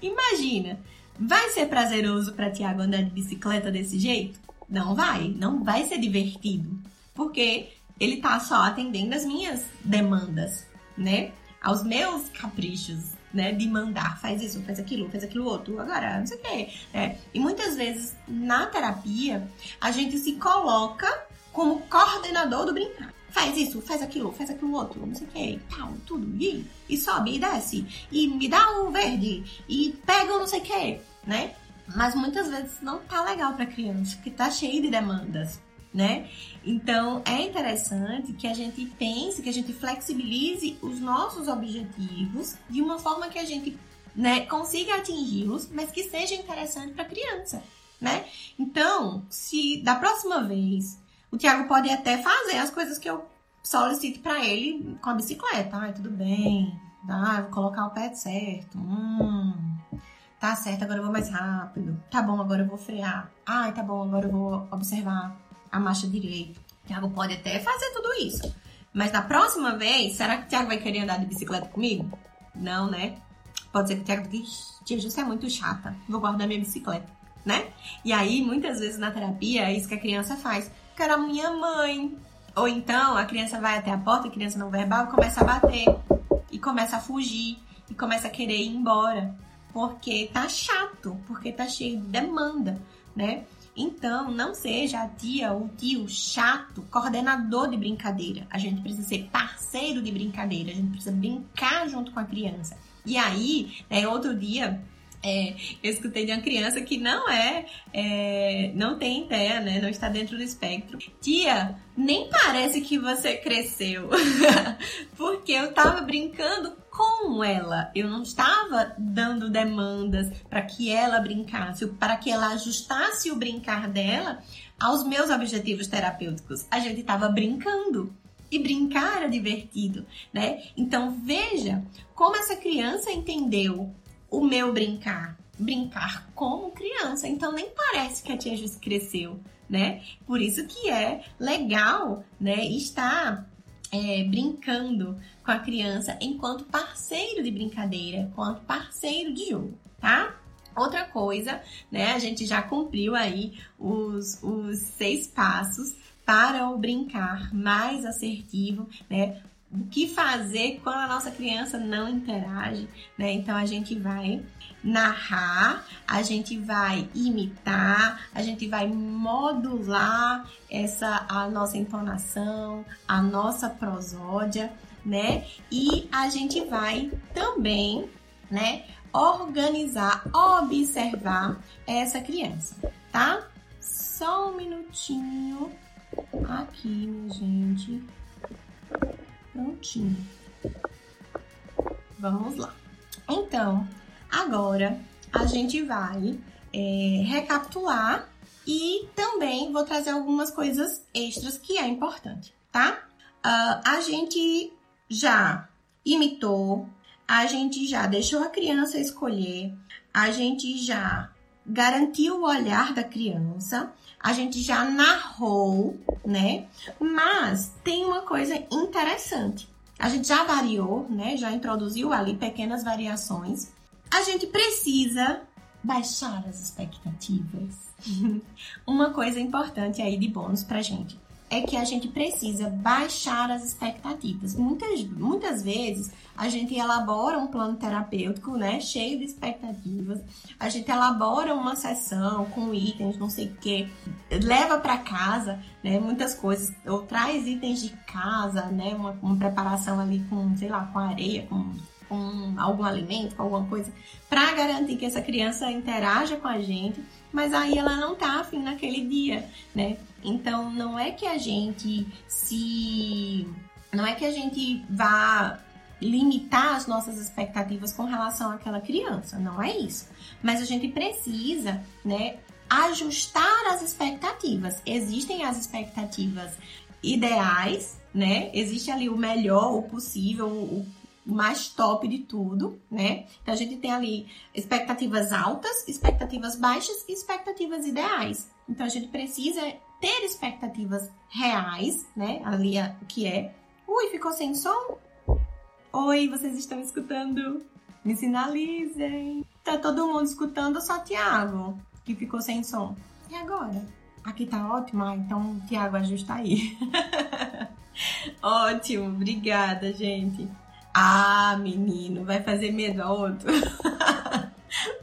Imagina, vai ser prazeroso para Tiago andar de bicicleta desse jeito? Não vai, não vai ser divertido. Porque ele tá só atendendo as minhas demandas, né? Aos meus caprichos, né? De mandar, faz isso, faz aquilo, faz aquilo outro, agora não sei o quê. É. E muitas vezes na terapia a gente se coloca como coordenador do brincar faz isso, faz aquilo, faz aquilo outro, não sei o que, tal, tudo, e, e sobe, e desce, e me dá um verde, e pega não sei o que, né? Mas muitas vezes não tá legal pra criança, porque tá cheio de demandas, né? Então é interessante que a gente pense, que a gente flexibilize os nossos objetivos de uma forma que a gente né, consiga atingi-los, mas que seja interessante para criança, né? Então, se da próxima vez o Thiago pode até fazer as coisas que eu solicito para ele com a bicicleta. Ai, tudo bem. Ah, vou colocar o pé certo. Hum, tá certo, agora eu vou mais rápido. Tá bom, agora eu vou frear. Ai, tá bom, agora eu vou observar a marcha direita. O Thiago pode até fazer tudo isso. Mas na próxima vez, será que o Thiago vai querer andar de bicicleta comigo? Não, né? Pode ser que o Thiago diga, tia, você é muito chata, vou guardar minha bicicleta, né? E aí, muitas vezes na terapia, é isso que a criança faz quero a minha mãe. Ou então a criança vai até a porta, a criança não verbal, começa a bater, e começa a fugir, e começa a querer ir embora. Porque tá chato, porque tá cheio de demanda, né? Então, não seja a tia ou tio chato, coordenador de brincadeira. A gente precisa ser parceiro de brincadeira, a gente precisa brincar junto com a criança. E aí, né, outro dia, É, eu escutei de uma criança que não é, é, não tem ideia, né? Não está dentro do espectro. Tia, nem parece que você cresceu. Porque eu tava brincando com ela. Eu não estava dando demandas para que ela brincasse, para que ela ajustasse o brincar dela aos meus objetivos terapêuticos. A gente estava brincando. E brincar era divertido, né? Então veja como essa criança entendeu o meu brincar. Brincar como criança. Então nem parece que a tia Jus cresceu, né? Por isso que é legal, né? Estar é, brincando com a criança enquanto parceiro de brincadeira, enquanto parceiro de jogo, tá? Outra coisa, né? A gente já cumpriu aí os, os seis passos para o brincar mais assertivo, né? O que fazer quando a nossa criança não interage, né? Então a gente vai narrar, a gente vai imitar, a gente vai modular essa a nossa entonação, a nossa prosódia, né? E a gente vai também, né, organizar, observar essa criança, tá? Só um minutinho aqui, minha gente. Prontinho. Vamos lá. Então, agora a gente vai é, recapitular e também vou trazer algumas coisas extras que é importante, tá? Uh, a gente já imitou, a gente já deixou a criança escolher, a gente já garantiu o olhar da criança, a gente já narrou, né? Mas tem uma coisa interessante. A gente já variou, né? Já introduziu ali pequenas variações. A gente precisa baixar as expectativas. uma coisa importante aí de bônus pra gente é que a gente precisa baixar as expectativas. Muitas, muitas vezes a gente elabora um plano terapêutico, né, cheio de expectativas. A gente elabora uma sessão com itens, não sei o que, leva para casa, né, muitas coisas, ou traz itens de casa, né, uma, uma preparação ali com, sei lá, com areia, com com algum alimento, com alguma coisa, para garantir que essa criança interaja com a gente, mas aí ela não tá afim naquele dia, né? Então não é que a gente se. Não é que a gente vá limitar as nossas expectativas com relação àquela criança, não é isso. Mas a gente precisa, né, ajustar as expectativas. Existem as expectativas ideais, né? Existe ali o melhor, o possível, o mais top de tudo, né? Então a gente tem ali expectativas altas, expectativas baixas e expectativas ideais. Então a gente precisa ter expectativas reais, né? Ali o que é. Ui, ficou sem som? Oi, vocês estão escutando? Me sinalizem. Tá todo mundo escutando, só Tiago, que ficou sem som. E agora? Aqui tá ótimo? Ah, então Tiago ajusta aí. Ótimo, obrigada, gente. Ah, menino, vai fazer medo.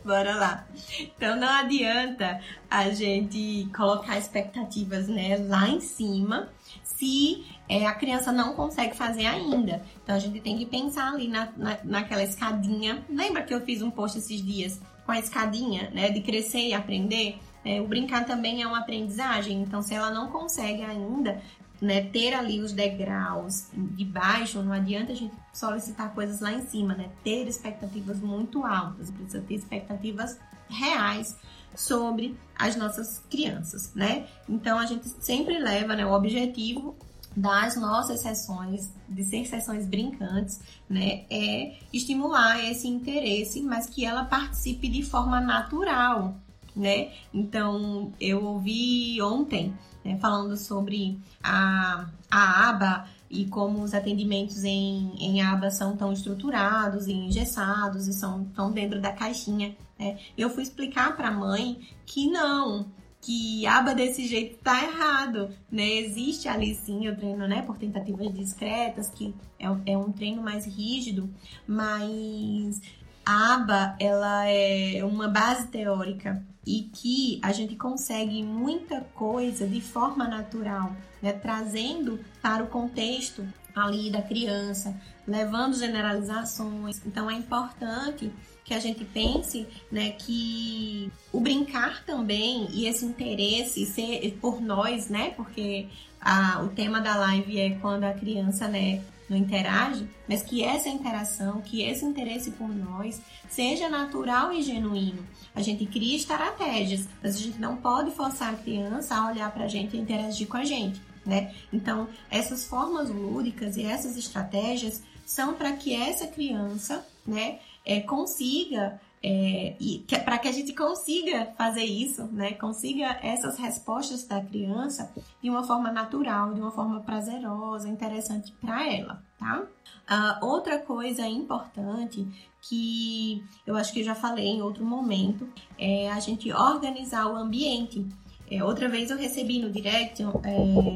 Bora lá. Então não adianta a gente colocar expectativas né, lá em cima se é, a criança não consegue fazer ainda. Então a gente tem que pensar ali na, na, naquela escadinha. Lembra que eu fiz um post esses dias com a escadinha, né? De crescer e aprender? É, o brincar também é uma aprendizagem. Então, se ela não consegue ainda, né, ter ali os degraus de baixo, não adianta a gente solicitar coisas lá em cima, né? Ter expectativas muito altas, precisa ter expectativas reais sobre as nossas crianças, né? Então a gente sempre leva, né, o objetivo das nossas sessões, de ser sessões brincantes, né, é estimular esse interesse, mas que ela participe de forma natural, né? Então, eu ouvi ontem né, falando sobre a, a aba e como os atendimentos em, em aba são tão estruturados e engessados e são tão dentro da caixinha. Né? Eu fui explicar para a mãe que não, que aba desse jeito tá errado, né? Existe ali sim o treino, né, por tentativas discretas, que é, é um treino mais rígido, mas a aba, ela é uma base teórica e que a gente consegue muita coisa de forma natural, né? trazendo para o contexto ali da criança, levando generalizações. Então é importante que a gente pense, né, que o brincar também e esse interesse ser por nós, né, porque a, o tema da live é quando a criança, né, não interage, mas que essa interação, que esse interesse por nós seja natural e genuíno. A gente cria estratégias, mas a gente não pode forçar a criança a olhar para a gente e interagir com a gente, né? Então, essas formas lúdicas e essas estratégias são para que essa criança, né, é, consiga é, e para que a gente consiga fazer isso, né? Consiga essas respostas da criança de uma forma natural, de uma forma prazerosa, interessante para ela, tá? Uh, outra coisa importante que eu acho que eu já falei em outro momento é a gente organizar o ambiente. É, outra vez eu recebi no direct é,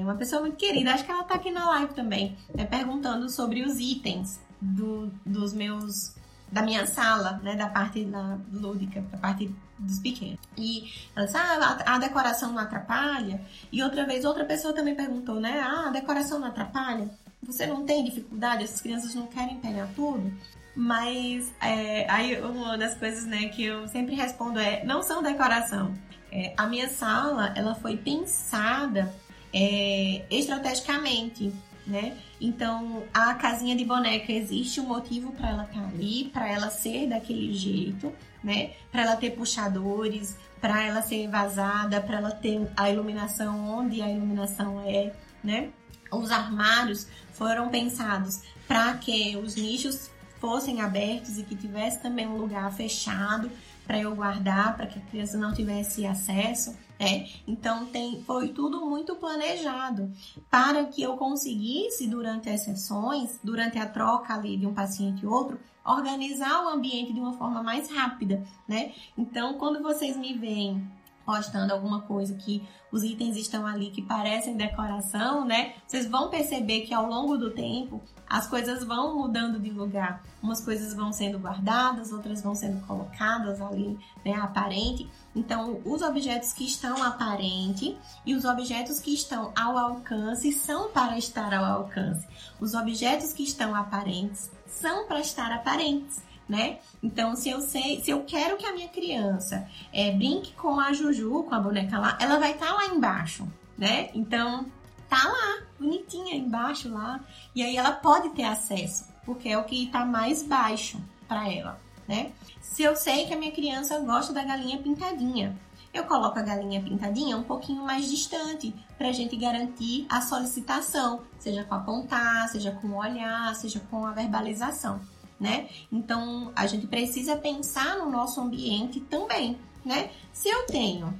uma pessoa muito querida, acho que ela tá aqui na live também, né, perguntando sobre os itens do, dos meus da minha sala, né, da parte da lúdica, da parte dos pequenos. E ela disse, ah, a, a, decoração não atrapalha? E outra vez, outra pessoa também perguntou, né, ah, a decoração não atrapalha? Você não tem dificuldade? Essas crianças não querem pegar tudo? Mas é, aí uma das coisas, né, que eu sempre respondo é, não são decoração. É, a minha sala, ela foi pensada é, estrategicamente né? Então, a casinha de boneca existe um motivo para ela estar tá ali, para ela ser daquele jeito, né? Para ela ter puxadores, para ela ser vazada, para ela ter a iluminação onde a iluminação é, né? Os armários foram pensados para que os nichos fossem abertos e que tivesse também um lugar fechado para eu guardar, para que a criança não tivesse acesso. É, então tem, foi tudo muito planejado para que eu conseguisse, durante as sessões, durante a troca ali de um paciente e outro, organizar o ambiente de uma forma mais rápida, né? Então, quando vocês me veem postando alguma coisa que os itens estão ali que parecem decoração, né? Vocês vão perceber que ao longo do tempo as coisas vão mudando de lugar. Umas coisas vão sendo guardadas, outras vão sendo colocadas ali, né, aparente. Então, os objetos que estão aparente e os objetos que estão ao alcance são para estar ao alcance. Os objetos que estão aparentes são para estar aparentes né? Então, se eu sei, se eu quero que a minha criança é, brinque com a Juju, com a boneca lá, ela vai estar tá lá embaixo, né? Então, tá lá, bonitinha embaixo lá, e aí ela pode ter acesso, porque é o que está mais baixo para ela, né? Se eu sei que a minha criança gosta da galinha pintadinha, eu coloco a galinha pintadinha um pouquinho mais distante para a gente garantir a solicitação, seja com apontar, seja com olhar, seja com a verbalização né? Então a gente precisa pensar no nosso ambiente também, né? Se eu tenho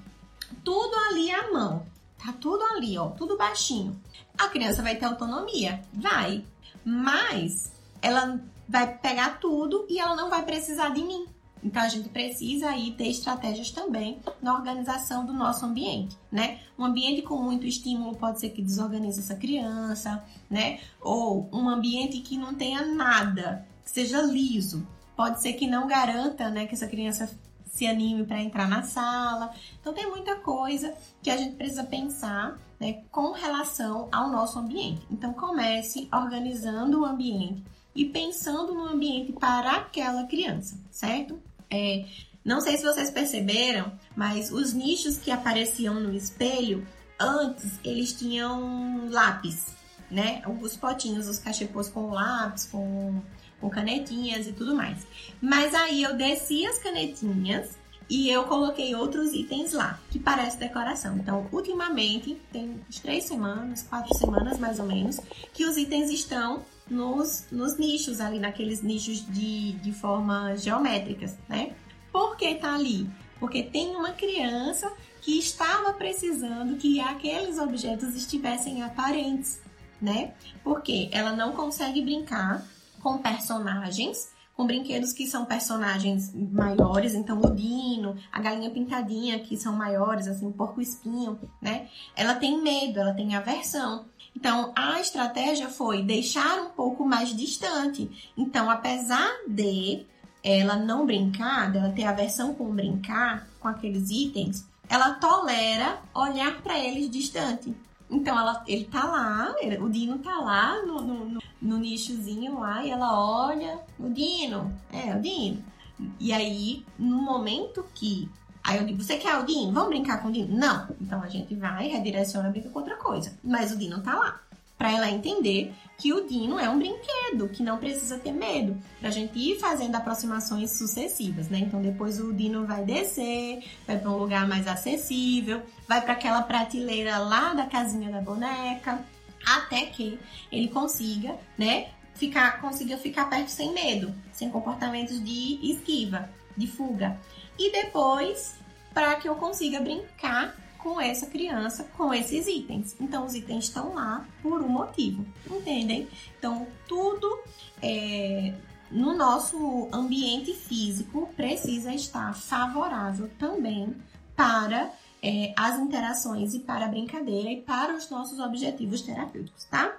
tudo ali à mão, tá tudo ali, ó, tudo baixinho, a criança vai ter autonomia, vai, mas ela vai pegar tudo e ela não vai precisar de mim. Então a gente precisa aí ter estratégias também na organização do nosso ambiente, né? Um ambiente com muito estímulo pode ser que desorganize essa criança, né? Ou um ambiente que não tenha nada, que seja liso. Pode ser que não garanta, né, que essa criança se anime para entrar na sala. Então tem muita coisa que a gente precisa pensar, né, com relação ao nosso ambiente. Então comece organizando o ambiente e pensando no ambiente para aquela criança, certo? É, não sei se vocês perceberam, mas os nichos que apareciam no espelho antes eles tinham lápis, né? Os potinhos, os cachepôs com lápis, com com canetinhas e tudo mais. Mas aí eu desci as canetinhas e eu coloquei outros itens lá, que parece decoração. Então, ultimamente, tem três semanas, quatro semanas mais ou menos, que os itens estão nos, nos nichos, ali naqueles nichos de, de formas geométricas, né? Por que tá ali? Porque tem uma criança que estava precisando que aqueles objetos estivessem aparentes, né? Porque ela não consegue brincar com personagens, com brinquedos que são personagens maiores, então o Dino, a galinha pintadinha, que são maiores, assim, o porco espinho, né? Ela tem medo, ela tem aversão. Então, a estratégia foi deixar um pouco mais distante. Então, apesar de ela não brincar, dela ter aversão com brincar, com aqueles itens, ela tolera olhar para eles distante. Então ela, ele tá lá, o Dino tá lá no, no, no nichozinho lá, e ela olha, o Dino, é, o Dino. E aí, no momento que Aí eu digo, você quer Dino? Vamos brincar com o Dino? Não. Então a gente vai, redireciona, brinca com outra coisa. Mas o Dino tá lá. Pra ela entender que o Dino é um brinquedo, que não precisa ter medo. Pra gente ir fazendo aproximações sucessivas, né? Então depois o Dino vai descer, vai para um lugar mais acessível, vai para aquela prateleira lá da casinha da boneca, até que ele consiga, né? Ficar, consiga ficar perto sem medo, sem comportamentos de esquiva, de fuga. E depois, para que eu consiga brincar com essa criança, com esses itens. Então, os itens estão lá por um motivo, entendem? Então, tudo é, no nosso ambiente físico precisa estar favorável também para é, as interações e para a brincadeira e para os nossos objetivos terapêuticos, tá?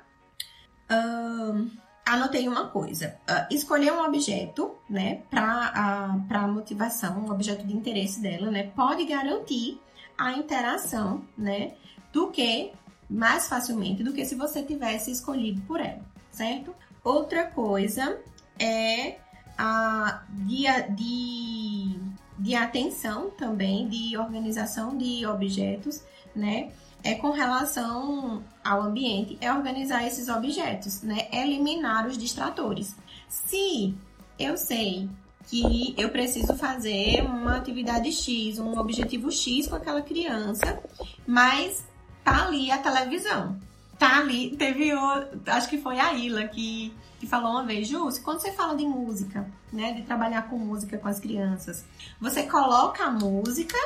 Um, anotei uma coisa: uh, escolher um objeto, né, para a motivação, um objeto de interesse dela, né, pode garantir a interação, né, do que mais facilmente do que se você tivesse escolhido por ela, certo? Outra coisa é a de, de, de atenção também, de organização de objetos, né? É com relação ao ambiente, é organizar esses objetos, né? Eliminar os distratores. Se eu sei que eu preciso fazer uma atividade X, um objetivo X com aquela criança, mas tá ali a televisão. Tá ali, teve o, acho que foi a Ila que, que falou uma vez, Júcio, quando você fala de música, né, de trabalhar com música com as crianças, você coloca a música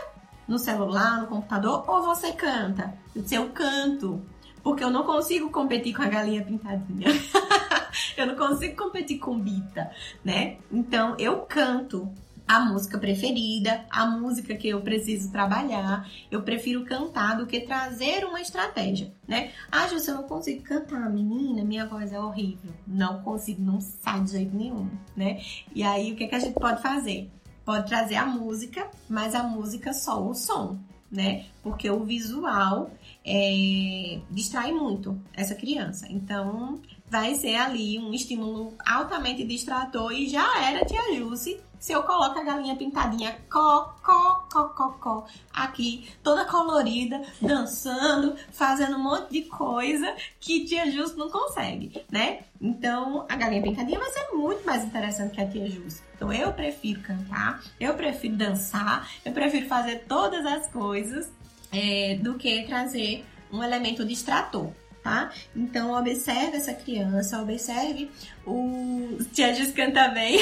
no celular, no computador, ou você canta? Eu disse, eu canto, porque eu não consigo competir com a galinha pintadinha. eu não consigo competir com Bita, né? Então eu canto a música preferida, a música que eu preciso trabalhar. Eu prefiro cantar do que trazer uma estratégia, né? Ah, Júcia, eu não consigo cantar, menina, minha voz é horrível. Não consigo, não sai de jeito nenhum, né? E aí, o que, que a gente pode fazer? Pode trazer a música, mas a música só o som, né? Porque o visual é, distrai muito essa criança. Então, vai ser ali um estímulo altamente distrator e já era tia Jussi se eu coloco a galinha pintadinha có, có, có, có, có, aqui, toda colorida, dançando, fazendo um monte de coisa que tia Jussi não consegue, né? Então, a galinha pintadinha vai ser muito mais interessante que a tia Jussi. Então, eu prefiro cantar, eu prefiro dançar, eu prefiro fazer todas as coisas é, do que trazer um elemento distrator tá? Então observe essa criança, observe o. Tia Jus canta bem.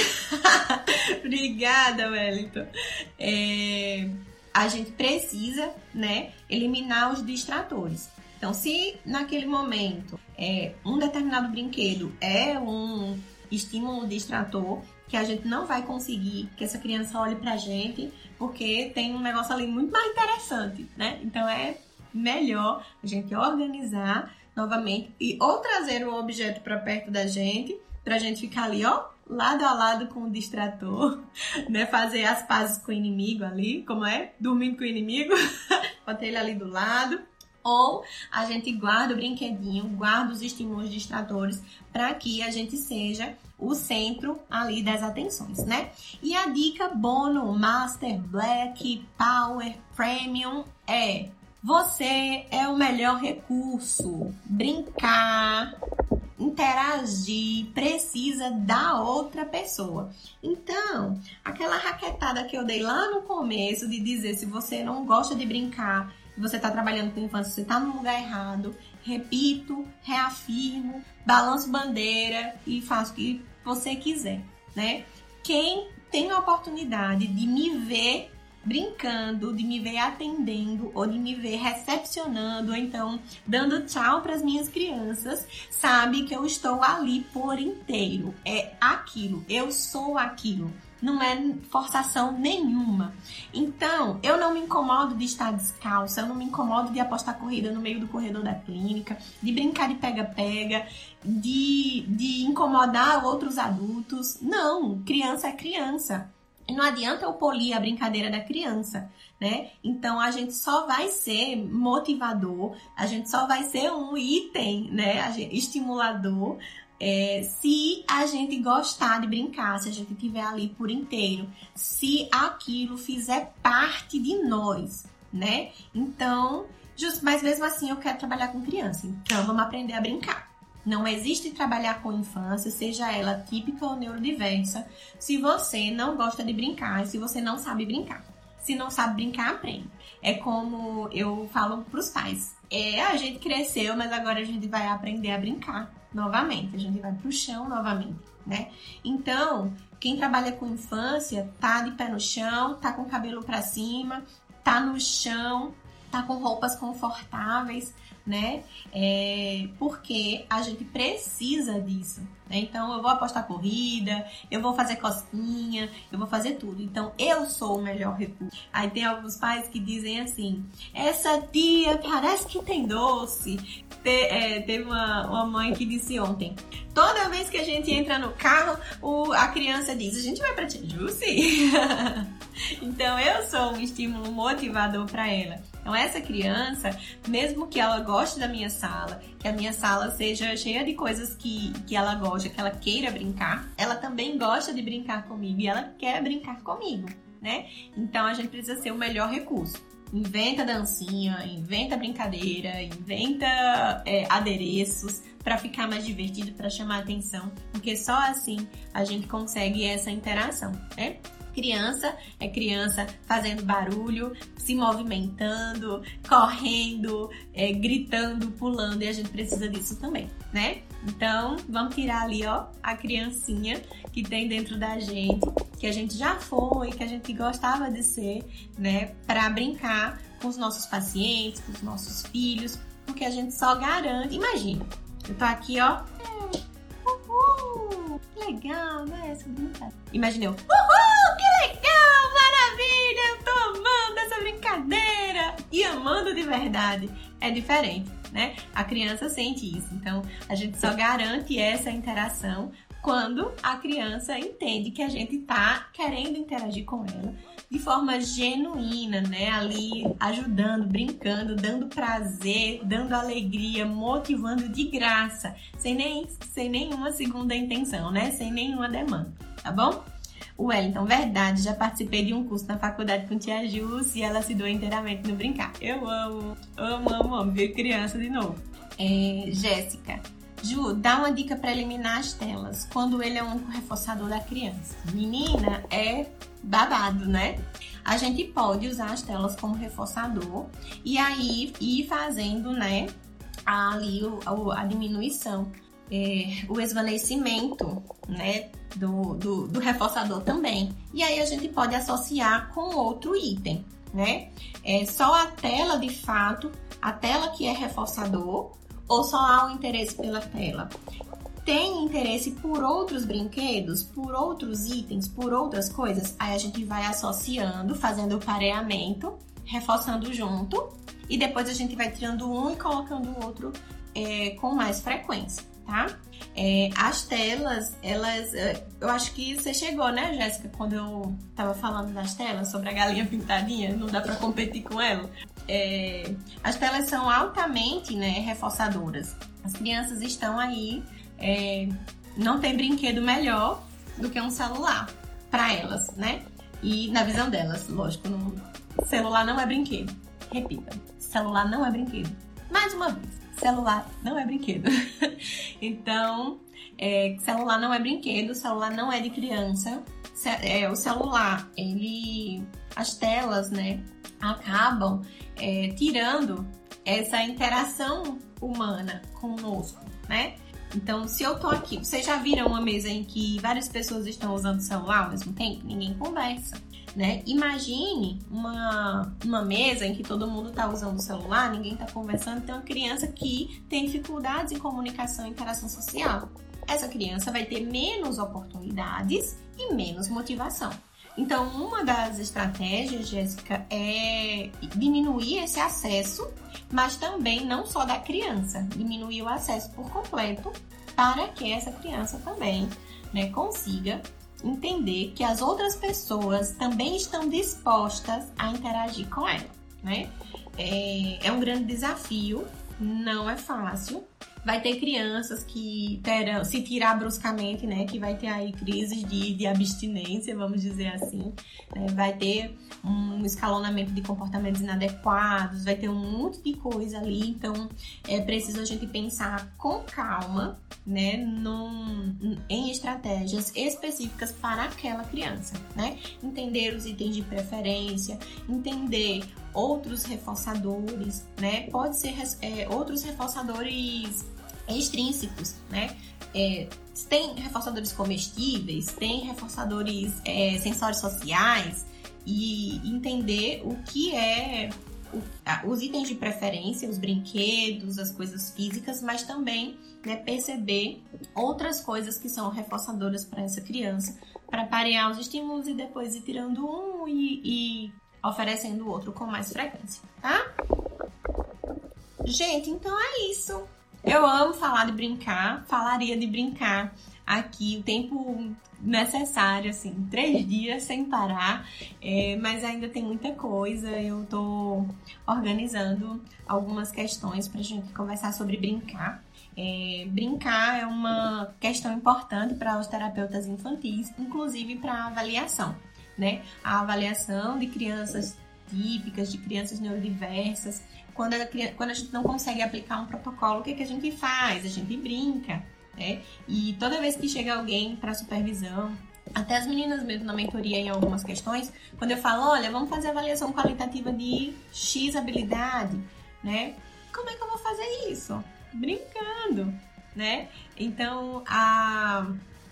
Obrigada, Wellington. É... A gente precisa, né, eliminar os distratores. Então, se naquele momento é, um determinado brinquedo é um estímulo distrator, que a gente não vai conseguir que essa criança olhe pra gente, porque tem um negócio ali muito mais interessante, né? Então é melhor a gente organizar novamente e ou trazer o objeto para perto da gente, para a gente ficar ali, ó, lado a lado com o distrator, né? Fazer as pazes com o inimigo ali, como é? Dormindo com o inimigo, botar ele ali do lado. Ou a gente guarda o brinquedinho, guarda os estímulos distratores para que a gente seja o centro ali das atenções, né? E a dica Bono Master Black Power Premium é você é o melhor recurso. Brincar, interagir, precisa da outra pessoa. Então, aquela raquetada que eu dei lá no começo de dizer se você não gosta de brincar, você está trabalhando com infância, você está no lugar errado, repito, reafirmo, balanço bandeira e faço o que você quiser, né? Quem tem a oportunidade de me ver brincando, de me ver atendendo ou de me ver recepcionando, ou então dando tchau para as minhas crianças, sabe que eu estou ali por inteiro. É aquilo, eu sou aquilo. Não é forçação nenhuma. Então, eu não me incomodo de estar descalça, eu não me incomodo de apostar corrida no meio do corredor da clínica, de brincar de pega-pega, de, de incomodar outros adultos. Não, criança é criança. Não adianta eu polir a brincadeira da criança, né? Então a gente só vai ser motivador, a gente só vai ser um item, né? Estimulador é, se a gente gostar de brincar, se a gente estiver ali por inteiro, se aquilo fizer parte de nós, né? Então, just, mas mesmo assim eu quero trabalhar com criança, então vamos aprender a brincar. Não existe trabalhar com infância, seja ela típica ou neurodiversa, se você não gosta de brincar, se você não sabe brincar. Se não sabe brincar, aprende. É como eu falo pros pais. É, a gente cresceu, mas agora a gente vai aprender a brincar novamente. A gente vai pro chão novamente, né? Então, quem trabalha com infância tá de pé no chão, tá com o cabelo para cima, tá no chão, tá com roupas confortáveis, né? É, porque a gente precisa disso. Né? Então, eu vou apostar corrida, eu vou fazer cosquinha, eu vou fazer tudo. Então, eu sou o melhor recurso. Aí tem alguns pais que dizem assim: essa tia parece que tem doce. Te, é, teve uma, uma mãe que disse ontem: toda vez que a gente entra no carro, o, a criança diz: a gente vai pra Tijuci. então, eu sou um estímulo motivador para ela. Então, essa criança, mesmo que ela goste da minha sala, que a minha sala seja cheia de coisas que, que ela gosta, que ela queira brincar, ela também gosta de brincar comigo e ela quer brincar comigo, né? Então, a gente precisa ser o melhor recurso. Inventa dancinha, inventa brincadeira, inventa é, adereços para ficar mais divertido, para chamar atenção, porque só assim a gente consegue essa interação, né? Criança é criança fazendo barulho, se movimentando, correndo, é, gritando, pulando, e a gente precisa disso também, né? Então, vamos tirar ali, ó, a criancinha que tem dentro da gente, que a gente já foi, que a gente gostava de ser, né, para brincar com os nossos pacientes, com os nossos filhos, porque a gente só garante. Imagina, eu tô aqui, ó. Uhul, legal, né? Essa brincadeira. Imagina eu. Uhul, que legal, maravilha, eu tô amando essa brincadeira. E amando de verdade. É diferente, né? A criança sente isso. Então, a gente só garante essa interação quando a criança entende que a gente tá querendo interagir com ela de forma genuína, né? Ali ajudando, brincando, dando prazer, dando alegria, motivando de graça, sem, nem, sem nenhuma segunda intenção, né? Sem nenhuma demanda, tá bom? Wellington, verdade, já participei de um curso na faculdade com tia Jus e ela se doa inteiramente no brincar. Eu amo, amo, amo, amo, ver criança de novo. É, Jéssica, Ju, dá uma dica para eliminar as telas quando ele é único reforçador da criança. Menina, é babado, né? A gente pode usar as telas como reforçador e aí ir fazendo, né, ali a diminuição, é, o esvanecimento, né, do, do, do reforçador também. E aí a gente pode associar com outro item, né? É só a tela de fato, a tela que é reforçador ou só há um interesse pela tela? Tem interesse por outros brinquedos, por outros itens, por outras coisas? Aí a gente vai associando, fazendo o pareamento, reforçando junto e depois a gente vai tirando um e colocando o outro é, com mais frequência, tá? É, as telas, elas. É, eu acho que você chegou, né, Jéssica, quando eu tava falando das telas, sobre a galinha pintadinha, não dá para competir com ela é, as telas são altamente né, reforçadoras. As crianças estão aí, é, não tem brinquedo melhor do que um celular para elas, né? E na visão delas, lógico, no, celular não é brinquedo. Repita, celular não é brinquedo. Mais uma vez, celular não é brinquedo. então, é, celular não é brinquedo, celular não é de criança. É, o celular, ele, as telas, né, acabam é, tirando essa interação humana conosco, né? Então, se eu tô aqui, vocês já viram uma mesa em que várias pessoas estão usando o celular ao mesmo tempo? Ninguém conversa, né? Imagine uma, uma mesa em que todo mundo tá usando o celular, ninguém tá conversando, tem uma criança que tem dificuldades em comunicação e interação social. Essa criança vai ter menos oportunidades e menos motivação. Então, uma das estratégias, Jéssica, é diminuir esse acesso, mas também não só da criança, diminuir o acesso por completo para que essa criança também né, consiga entender que as outras pessoas também estão dispostas a interagir com ela, né? É, é um grande desafio, não é fácil, Vai ter crianças que terão, se tirar bruscamente, né? Que vai ter aí crises de, de abstinência, vamos dizer assim. Né? Vai ter um escalonamento de comportamentos inadequados, vai ter um monte de coisa ali. Então, é preciso a gente pensar com calma, né? Num, em estratégias específicas para aquela criança, né? Entender os itens de preferência, entender outros reforçadores, né? Pode ser é, outros reforçadores extrínsecos, né? É, tem reforçadores comestíveis, tem reforçadores é, sensórios sociais e entender o que é o, os itens de preferência, os brinquedos, as coisas físicas, mas também né, perceber outras coisas que são reforçadoras para essa criança, para parear os estímulos e depois ir tirando um e, e oferecendo o outro com mais frequência, tá? Gente, então é isso. Eu amo falar de brincar, falaria de brincar aqui o tempo necessário, assim, três dias sem parar, é, mas ainda tem muita coisa. Eu tô organizando algumas questões pra gente conversar sobre brincar. É, brincar é uma questão importante para os terapeutas infantis, inclusive para avaliação, né? A avaliação de crianças típicas, de crianças neurodiversas, quando a, quando a gente não consegue aplicar um protocolo, o que, é que a gente faz? A gente brinca, né? E toda vez que chega alguém para supervisão, até as meninas mesmo na mentoria em algumas questões, quando eu falo, olha, vamos fazer avaliação qualitativa de X habilidade, né? Como é que eu vou fazer isso? Brincando, né? Então, a,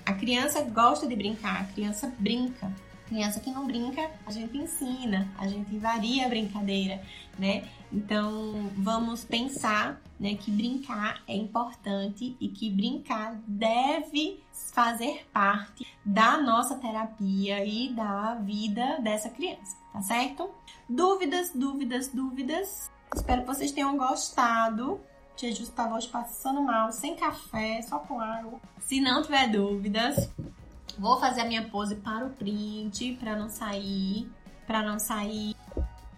a criança gosta de brincar, a criança brinca. Criança que não brinca, a gente ensina, a gente varia a brincadeira, né? Então, vamos pensar né, que brincar é importante e que brincar deve fazer parte da nossa terapia e da vida dessa criança, tá certo? Dúvidas, dúvidas, dúvidas. Espero que vocês tenham gostado. Justo estava hoje passando mal, sem café, só com água. Se não tiver dúvidas, Vou fazer a minha pose para o print, para não sair, para não sair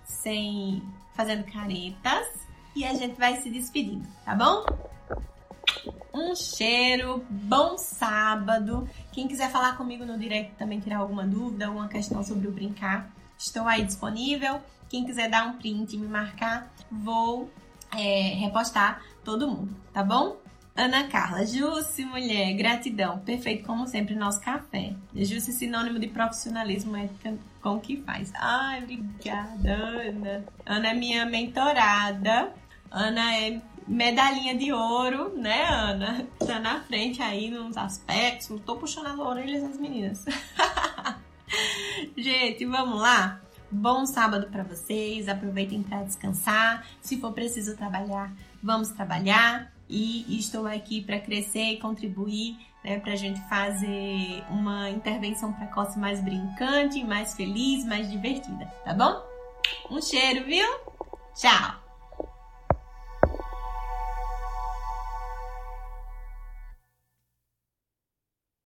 sem fazendo caretas. E a gente vai se despedindo, tá bom? Um cheiro, bom sábado. Quem quiser falar comigo no direct também tirar alguma dúvida, alguma questão sobre o brincar, estou aí disponível. Quem quiser dar um print e me marcar, vou é, repostar todo mundo, tá bom? Ana Carla, Jusce, mulher, gratidão. Perfeito como sempre, nosso café. Jusce, sinônimo de profissionalismo ética com o que faz. Ai, obrigada, Ana. Ana é minha mentorada. Ana é medalhinha de ouro, né, Ana? Tá na frente aí nos aspectos. Não tô puxando as orelhas das meninas. Gente, vamos lá? Bom sábado para vocês. Aproveitem para descansar. Se for preciso trabalhar, vamos trabalhar e estou aqui para crescer e contribuir né, para a gente fazer uma intervenção precoce mais brincante, mais feliz, mais divertida, tá bom? Um cheiro, viu? Tchau!